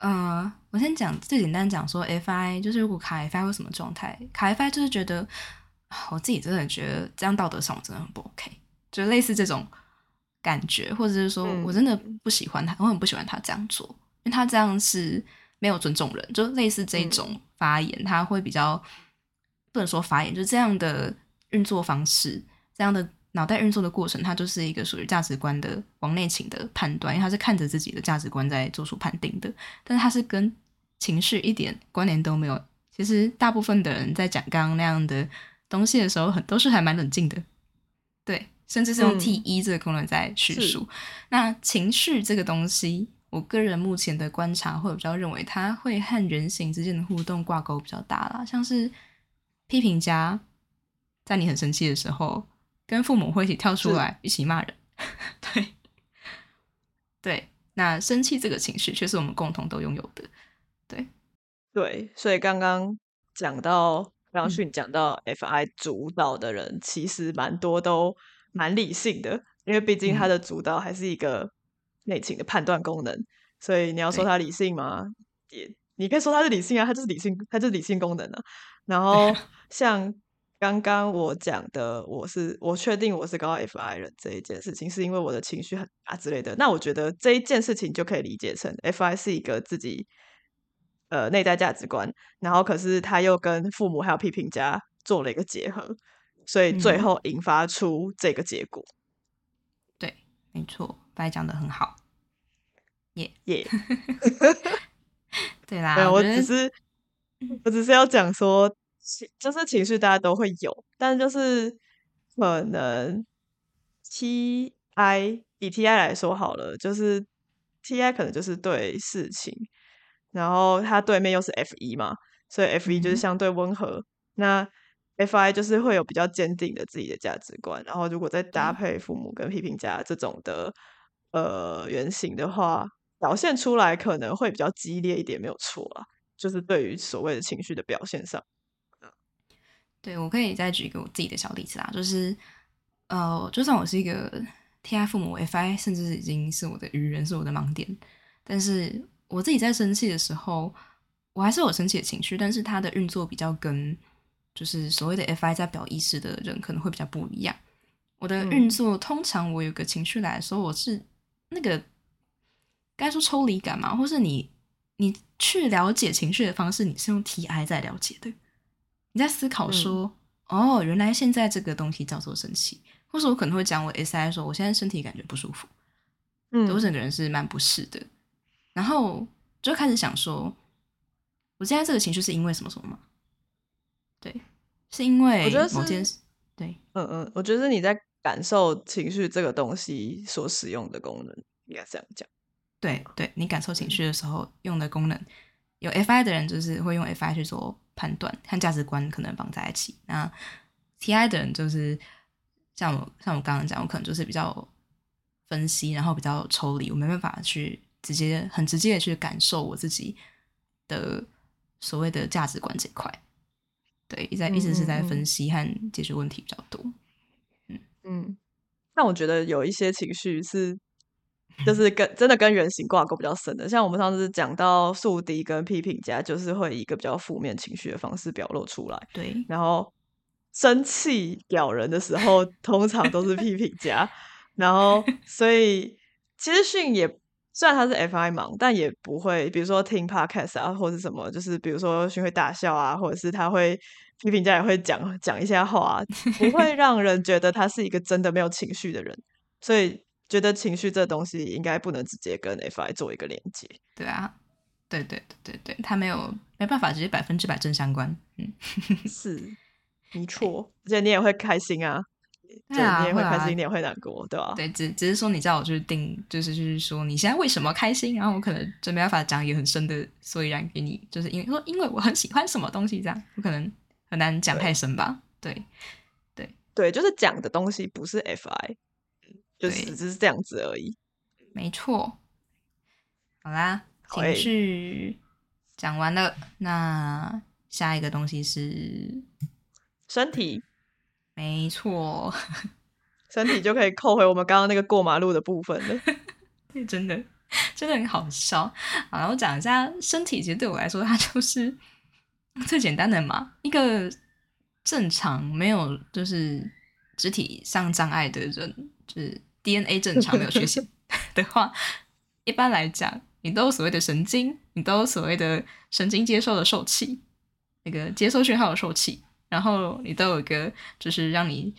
嗯，我先讲最简单讲说，FI 就是如果卡 FI 会什么状态？卡 FI 就是觉得我自己真的觉得这样道德上我真的很不 OK，就类似这种感觉，或者是说我真的不喜欢他，我很不喜欢他这样做，因为他这样是没有尊重人，就类似这种发言，他会比较不能说发言，就这样的运作方式，这样的。脑袋运作的过程，它就是一个属于价值观的往内倾的判断，因为它是看着自己的价值观在做出判定的，但是它是跟情绪一点关联都没有。其实大部分的人在讲刚刚那样的东西的时候，很都是还蛮冷静的，对，甚至是用 T 一这个功能在叙述。那情绪这个东西，我个人目前的观察会比较认为，它会和人形之间的互动挂钩比较大啦，像是批评家在你很生气的时候。跟父母会一起跳出来，一起骂人，对，对，那生气这个情绪却是我们共同都拥有的，对，对，所以刚刚讲到，刚刚训讲到，FI 主导的人其实蛮多都蛮理性的，因为毕竟他的主导还是一个内情的判断功能，所以你要说他理性吗？也，你可以说他是理性啊，他就是理性，他就是理性功能啊。然后 像。刚刚我讲的，我是我确定我是高 FI 人这一件事情，是因为我的情绪很啊之类的。那我觉得这一件事情就可以理解成 FI 是一个自己呃内在价值观，然后可是他又跟父母还有批评家做了一个结合，所以最后引发出这个结果。对，没错，白讲的很好，耶耶。对啦，我只是我只是要讲说。就是情绪大家都会有，但就是可能 T I 以 T I 来说好了，就是 T I 可能就是对事情，然后他对面又是 F 一嘛，所以 F 一就是相对温和。那 F I 就是会有比较坚定的自己的价值观，然后如果再搭配父母跟批评家这种的呃原型的话，表现出来可能会比较激烈一点，没有错啊。就是对于所谓的情绪的表现上。对，我可以再举一个我自己的小例子啊，就是，呃，就算我是一个 T I 父母 F I，甚至已经是我的愚人，是我的盲点，但是我自己在生气的时候，我还是有生气的情绪，但是它的运作比较跟就是所谓的 F I 在表意识的人可能会比较不一样。我的运作通常我有个情绪来的时候，我是那个该说抽离感嘛，或是你你去了解情绪的方式，你是用 T I 在了解的。你在思考说，哦，原来现在这个东西叫做生气，或者我可能会讲我 S I 说，我现在身体感觉不舒服，嗯，我整个人是蛮不适的，然后就开始想说，我现在这个情绪是因为什么什么吗？对，是因为某件事，对，嗯嗯，我觉得是你在感受情绪这个东西所使用的功能，应该这样讲，对，对你感受情绪的时候用的功能，有 F I 的人就是会用 F I 去做。判断和价值观可能绑在一起。那 T I 的人就是像我，像我刚刚讲，我可能就是比较分析，然后比较抽离，我没办法去直接很直接的去感受我自己的所谓的价值观这块。对，在一直是在分析和解决问题比较多。嗯嗯，那我觉得有一些情绪是。就是跟真的跟原型挂钩比较深的，像我们上次讲到宿敌跟批评家，就是会以一个比较负面情绪的方式表露出来。对，然后生气屌人的时候，通常都是批评家。然后，所以其实训也虽然他是 FI 盲，但也不会，比如说听 Podcast 啊，或者什么，就是比如说学会大笑啊，或者是他会批评家也会讲讲一下话，不会让人觉得他是一个真的没有情绪的人，所以觉得情绪这东西应该不能直接跟 FI 做一个连接。对啊，对对对对对，他没有没办法直接百分之百正相关。嗯，是，没错，而且你也会开心啊。对啊，你也会开心，你也会难过，对吧？对，只只是说你叫我就是定，就是就是说你现在为什么开心，然后我可能就没办法讲一个很深的所以然给你，就是因为说因为我很喜欢什么东西这样，我可能很难讲太深吧。对，对，对，就是讲的东西不是 FI，就是只是这样子而已。没错。好啦，情绪讲完了，那下一个东西是身体。没错，身体就可以扣回我们刚刚那个过马路的部分了。对，真的，真的很好笑。好了，我讲一下身体，其实对我来说，它就是 最简单的嘛。一个正常没有就是肢体上障碍的人，就是 DNA 正常没有缺陷的话，一般来讲，你都有所谓的神经，你都有所谓的神经接受的受器，那个接收讯号的受器。然后你都有一个，就是让你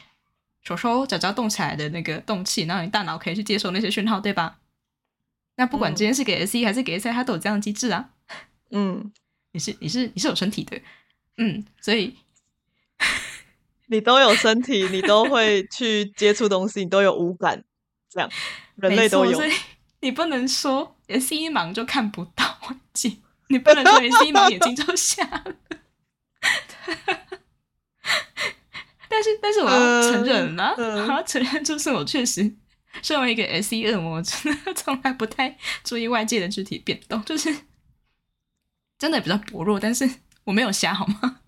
手手脚脚动起来的那个动气，然后你大脑可以去接收那些讯号，对吧？那不管今天是给 S E 还是给 S 它都有这样的机制啊。嗯，你是你是你是有身体的，嗯，所以 你都有身体，你都会去接触东西，你都有五感，这样 人类都有。你不能说 S 一盲就看不到环境，你不能说 S 一盲眼睛就瞎了。但是，但是我要承认啊，我要承认，就是我确实 身为一个 S E 恶魔，真的 从来不太注意外界的肢体变动，就是真的比较薄弱。但是我没有瞎，好吗？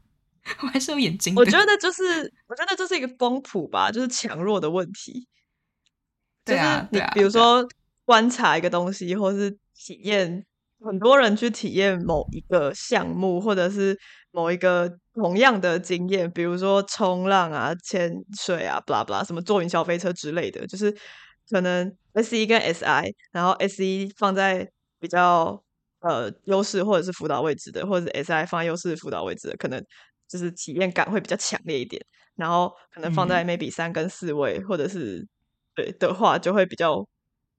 我还是有眼睛。我觉得就是，我觉得这是一个光谱吧，就是强弱的问题。对啊，你比如说观察一个东西，或是体验，很多人去体验某一个项目，或者是。某一个同样的经验，比如说冲浪啊、潜水啊、blah blah 什么坐云霄飞车之类的，就是可能 S E 跟 S I，然后 S E 放在比较呃优势或者是辅导位置的，或者 S I 放在优势辅导位置的，可能就是体验感会比较强烈一点。然后可能放在 maybe 三跟四位，或者是对的话，就会比较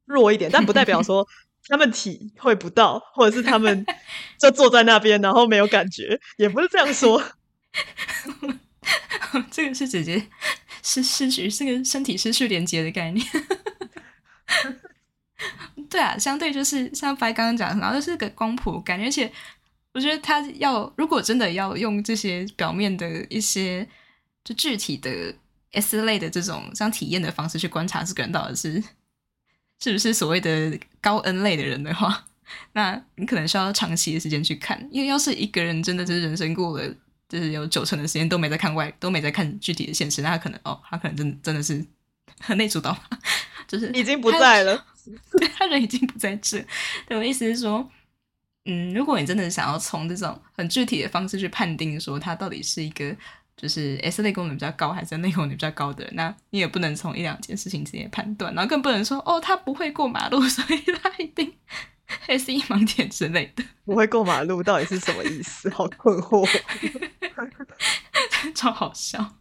弱一点，但不代表说。他们体会不到，或者是他们 就坐在那边，然后没有感觉，也不是这样说。这个是直接失失去这个身体失去连接的概念。对啊，相对就是像白刚刚讲的，然后就是个光谱感觉，而且我觉得他要如果真的要用这些表面的一些就具体的 S 类的这种像体验的方式去观察这个人到底是。是不是所谓的高 N 类的人的话，那你可能需要长期的时间去看，因为要是一个人真的就是人生过了，就是有九成的时间都没在看外，都没在看具体的现实，那他可能哦，他可能真真的是很内主导，就是已经不在了，他人已经不在这。对我意思是说，嗯，如果你真的想要从这种很具体的方式去判定说他到底是一个。就是 S 类功能比较高还是内功能比较高的人，那你也不能从一两件事情直接判断，然后更不能说哦，他不会过马路，所以他一定 S E 盲点之类的。不会过马路到底是什么意思？好困惑，超好笑。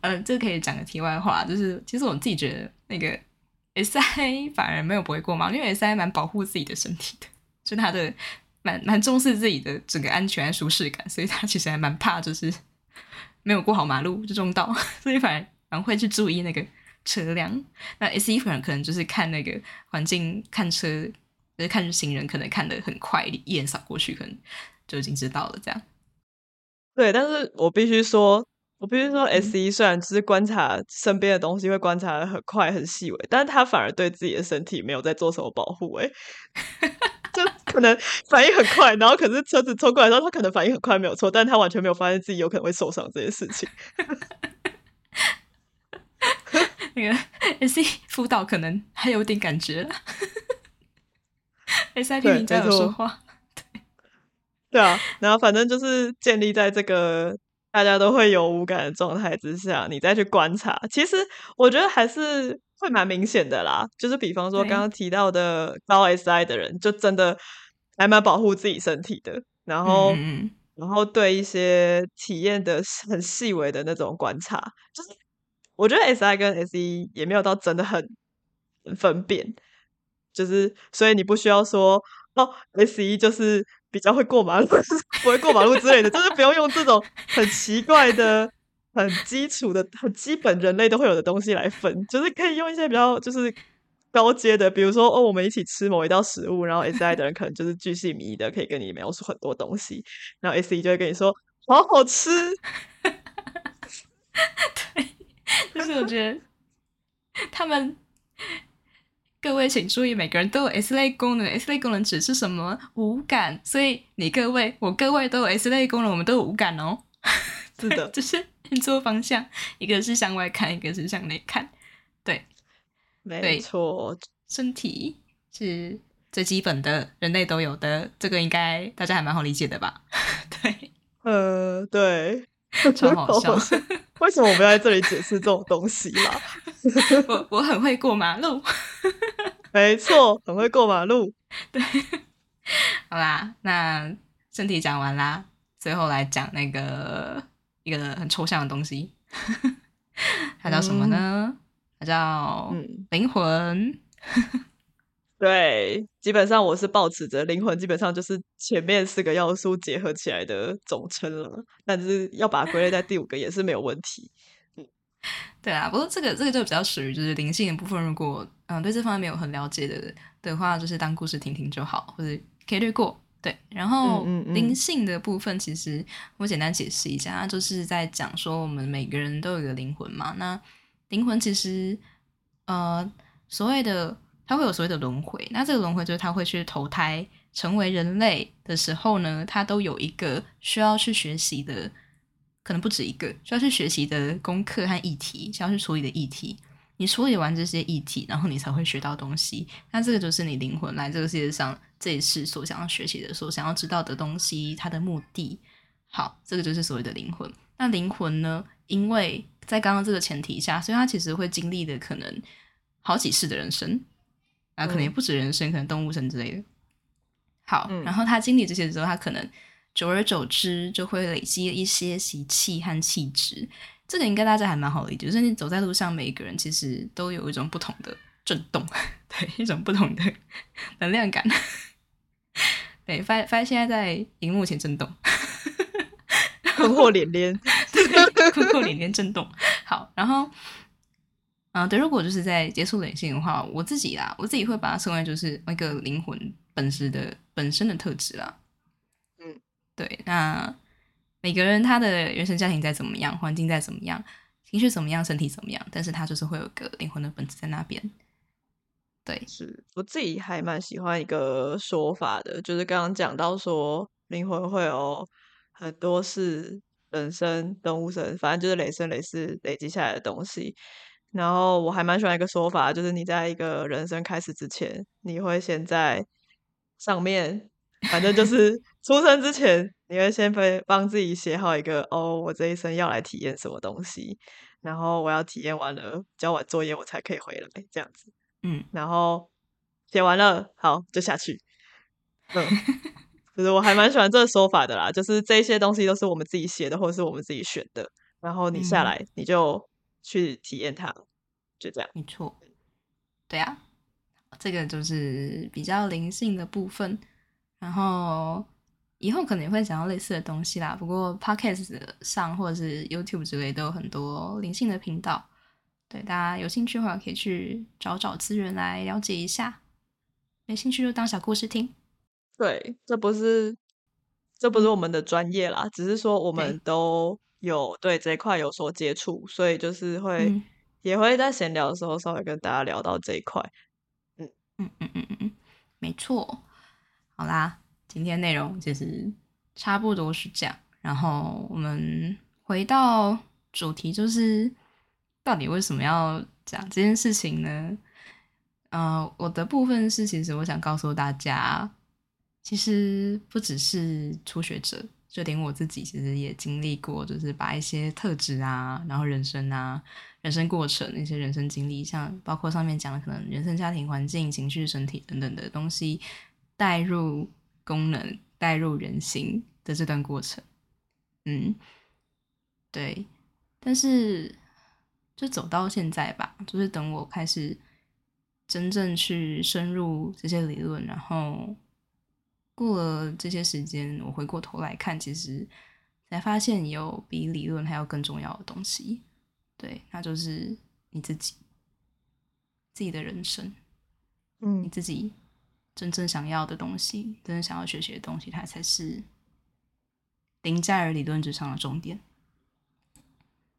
呃，这可以讲个题外话，就是其实我自己觉得那个 S I 反而没有不会过马路，因为 S I 蛮保护自己的身体的，就他的蛮蛮重视自己的整个安全和舒适感，所以他其实还蛮怕就是。没有过好马路就撞到，所以反而蛮会去注意那个车辆。那 S E 可能可能就是看那个环境，看车，就是看行人，可能看的很快，一眼扫过去，可能就已经知道了。这样。对，但是我必须说，我必须说，S E 虽然只是观察身边的东西会观察的很快很细微，但是他反而对自己的身体没有在做什么保护。哎。就可能反应很快，然后可是车子冲过来的时候，他可能反应很快没有错，但他完全没有发现自己有可能会受伤这件事情。那个 S C 辅导可能还有点感觉了，S I P 在说话，对对啊，然后反正就是建立在这个大家都会有无感的状态之下，你再去观察，其实我觉得还是。会蛮明显的啦，就是比方说刚刚提到的高 SI 的人，就真的还蛮保护自己身体的。然后然后对一些体验的很细微的那种观察，就是我觉得 S I 跟 S E 也没有到真的很分辨，就是所以你不需要说哦 S E 就是比较会过马路，不会过马路之类的，就是不用用这种很奇怪的、很基础的、很基本人类都会有的东西来分，就是可以用一些比较就是。高阶的，比如说哦，我们一起吃某一道食物，然后 S I 的人可能就是巨细迷的，可以跟你描述很多东西，然后 S E 就会跟你说好好吃。对，就是我觉得他们各位请注意，每个人都有 S 类功能，S 类功能指是什么？无感。所以你各位，我各位都有 S 类功能，我们都有无感哦。是的，就是运作方向，一个是向外看，一个是向内看。对。没错，身体是最基本的，人类都有的，这个应该大家还蛮好理解的吧？对，呃，对，超好笑。为什么我们要在这里解释这种东西啦？我我很会过马路，没错，很会过马路。对，好啦，那身体讲完啦，最后来讲那个一个很抽象的东西，它叫什么呢？它叫灵魂，对，基本上我是抱持着灵魂，基本上就是前面四个要素结合起来的总称了。但是要把它归类在第五个也是没有问题。嗯，对啊，不过这个这个就比较属于就是灵性的部分。如果嗯对这方面没有很了解的的话，就是当故事听听就好，或者可以略过。对，然后灵性的部分其实我简单解释一下，就是在讲说我们每个人都有一个灵魂嘛，那。灵魂其实，呃，所谓的它会有所谓的轮回，那这个轮回就是它会去投胎成为人类的时候呢，它都有一个需要去学习的，可能不止一个需要去学习的功课和议题，需要去处理的议题。你处理完这些议题，然后你才会学到东西。那这个就是你灵魂来这个世界上这一世所想要学习的、所想要知道的东西，它的目的。好，这个就是所谓的灵魂。那灵魂呢？因为在刚刚这个前提下，所以他其实会经历的可能好几世的人生啊，可能也不止人生，可能动物生之类的。好，然后他经历这些之后，他可能久而久之就会累积一些习气和气质。这个应该大家还蛮好理解，就是你走在路上，每一个人其实都有一种不同的震动，对，一种不同的能量感。对，发发现现在在荧幕前震动。困惑连连，困惑连连震动。好，然后，嗯，对，如果就是在接触灵性的话，我自己啦，我自己会把它称为就是一个灵魂本身的本身的特质啦。嗯，对。那每个人他的原生家庭再怎么样，环境再怎么样，情绪怎么样，身体怎么样，但是他就是会有个灵魂的本质在那边。对，是我自己还蛮喜欢一个说法的，就是刚刚讲到说灵魂会有。很多是人生、动物生，反正就是累生累世累积下来的东西。然后我还蛮喜欢一个说法，就是你在一个人生开始之前，你会先在上面，反正就是 出生之前，你会先被帮自己写好一个哦，我这一生要来体验什么东西，然后我要体验完了，交完作业我才可以回来，这样子。嗯，然后写完了，好就下去。嗯。就是我还蛮喜欢这个说法的啦，就是这些东西都是我们自己写的，或者是我们自己选的，然后你下来你就去体验它，就这样。没错，对啊，这个就是比较灵性的部分。然后以后可能也会讲到类似的东西啦。不过 Podcast 上或者是 YouTube 之类都有很多灵性的频道，对大家有兴趣的话可以去找找资源来了解一下。没兴趣就当小故事听。对，这不是这不是我们的专业啦，只是说我们都有对这一块有所接触，所以就是会也会在闲聊的时候稍微跟大家聊到这一块。嗯嗯嗯嗯嗯嗯，没错。好啦，今天内容其实差不多是这样，然后我们回到主题，就是到底为什么要讲这件事情呢？嗯，我的部分是，其实我想告诉大家。其实不只是初学者，就连我自己其实也经历过，就是把一些特质啊，然后人生啊、人生过程那些人生经历，像包括上面讲的可能人生、家庭环境、情绪、身体等等的东西，带入功能、带入人心的这段过程，嗯，对，但是就走到现在吧，就是等我开始真正去深入这些理论，然后过了这些时间，我回过头来看，其实才发现有比理论还要更重要的东西。对，那就是你自己，自己的人生，嗯你自己真正想要的东西，真正想要学习的东西，它才是凌驾于理论之上的重点。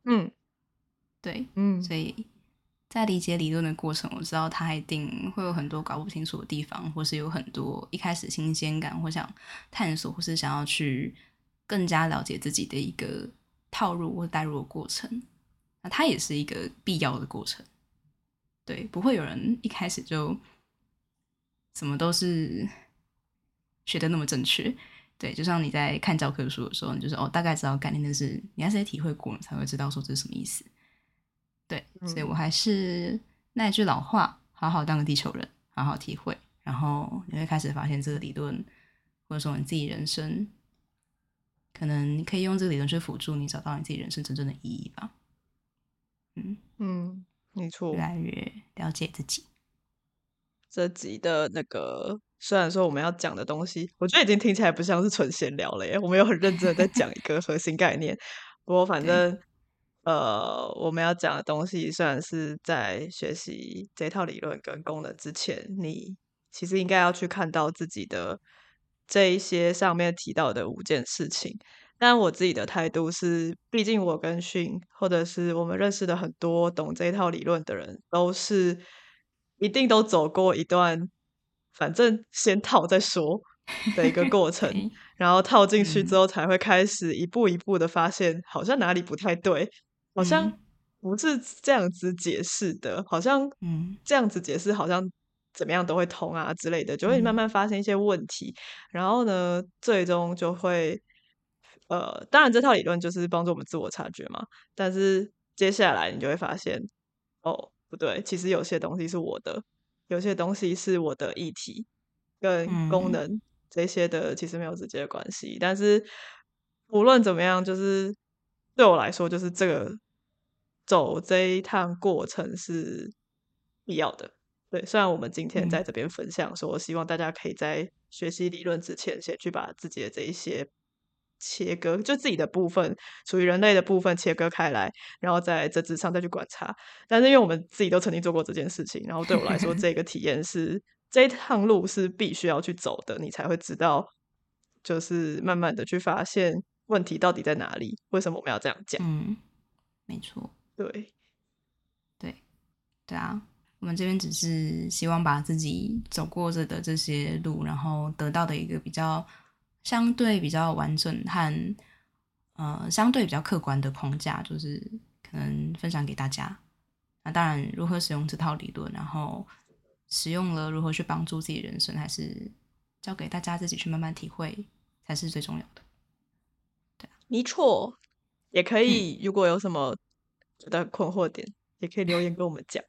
嗯对，嗯所以在理解理论的过程，我知道它一定会有很多搞不清楚的地方，或是有很多一开始新鲜感，或想探索，或是想要去更加了解自己的一个套入或代入的过程。那它也是一个必要的过程。对，不会有人一开始就什么都是学的那么正确。对，就像你在看教科书的时候，你就是哦，大概知道概念，但是你还是得体会过，你才会知道说这是什么意思。对，所以我还是那一句老话：好好当个地球人，好好体会，然后你会开始发现这个理论，或者说你自己人生，可能你可以用这个理论去辅助你找到你自己人生真正的意义吧。嗯，嗯，没错越。来越了解自己。这集的那个，虽然说我们要讲的东西，我觉得已经听起来不像是纯闲聊了耶。我们有很认真的在讲一个核心概念，不过反正呃，我们要讲的东西，虽然是在学习这套理论跟功能之前，你其实应该要去看到自己的这一些上面提到的五件事情。但我自己的态度是，毕竟我跟训，或者是我们认识的很多懂这一套理论的人，都是一定都走过一段，反正先套再说 的一个过程。然后套进去之嗯后，才会开始一步一步的发现，好像哪里不太对，好像嗯不是这样子解释的，好像嗯这样子解释好像怎么样都会通啊之类的，就会慢嗯慢发现一些问题。然后呢，最终就会，呃，当然这套理论就是帮助我们自我察觉嘛，但是接下来你就会发现，哦，不对，其实有些东西是我的，有些东西是我的议题跟功嗯能。这些的其实没有直接的关系，但是无论怎么样，就是对我来说，就是这个走这一趟过程是必要的。对，虽然我们今天在嗯这边分享说，希望大家可以在学习理论之前，先去把自己的这一些切割，就自己的部分，属于人类的部分切割开来，然后在这之上再去观察。但是因为我们自己都曾经做过这件事情，然后对我来说，这个体验是这一趟路是必须要去走的，你才会知道，就是慢慢的去发现问题到底在哪里，为什么我们要这样讲？嗯，没错。对，对对啊，我们这边只是希望把自己走过着的这些路，然后得到的一个比较相对比较完整和呃相对比较客观的框架，就是可能分享给大家。那当然，如何使用这套理论，然后使用了如何去帮助自己人生，还是交给大家自己去慢慢体会，才是最重要的。没错，也可以。如果有什么觉得困惑点，也可以留言跟我们讲，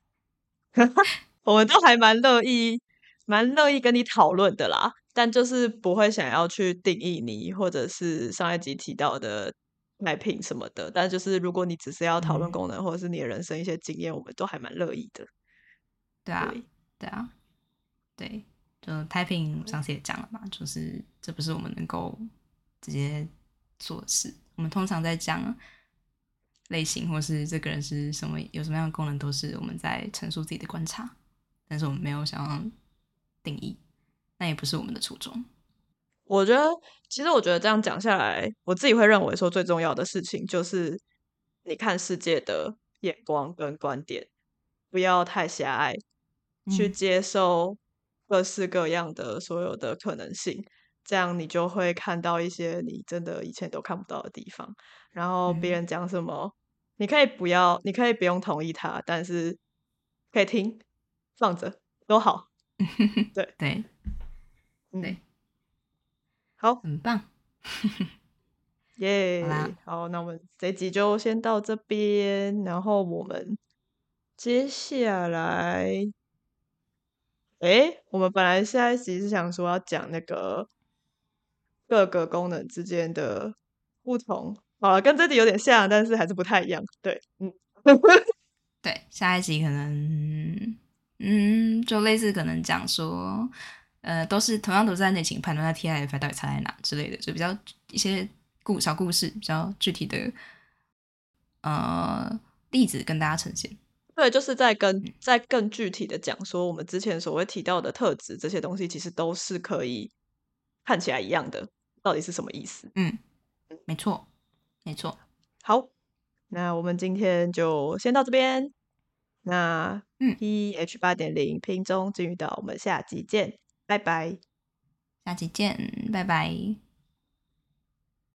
我们都还蛮乐意、蛮乐意跟你讨论的啦。但就是不会想要去定义你，或者是上一集提到的卖品什么的。但就是如果你只是要讨论嗯功能，或者是你的人生一些经验，我们都还蛮乐意的。对啊，对对啊，对，就 typing 上次也讲了嘛，就是这不是我们能够直接做事。我们通常在讲类型，或是这个人是什么有什么样的功能，都是我们在陈述自己的观察，但是我们没有想要定义，那也不是我们的初衷。我觉得，其实我觉得这样讲下来，我自己会认为说最重要的事情就是你看世界的眼光跟观点不要太狭隘，去嗯接受各式各样的所有的可能性，这样你就会看到一些你真的以前都看不到的地方。然后别嗯人讲什么，你可以不要，你可以不用同意他，但是可以听，放着都好。对对，嗯对，好。很棒。耶、好那我们这集就先到这边，然后我们接下来，诶，我们本来下一集是想说要讲那个各个功能之间的不同，好了，跟这题有点像，但是还是不太一样。对，嗯，对，下一集可能，嗯，就类似可能讲说，呃，都是同样都是在内情判断，那 T I F 到底差在哪之类的，就比较一些故小故事，比较具体的，呃，例子跟大家呈现。对，就是在跟在更具体的讲说，我们之前所谓提到的特质这些东西，其实都是可以看起来一样的，到底是什么意思？嗯，没错，没错。好，那我们今天就先到这边。那嗯，PH 八点零拼中金鱼岛，我们下集见，拜拜。下期见，拜拜。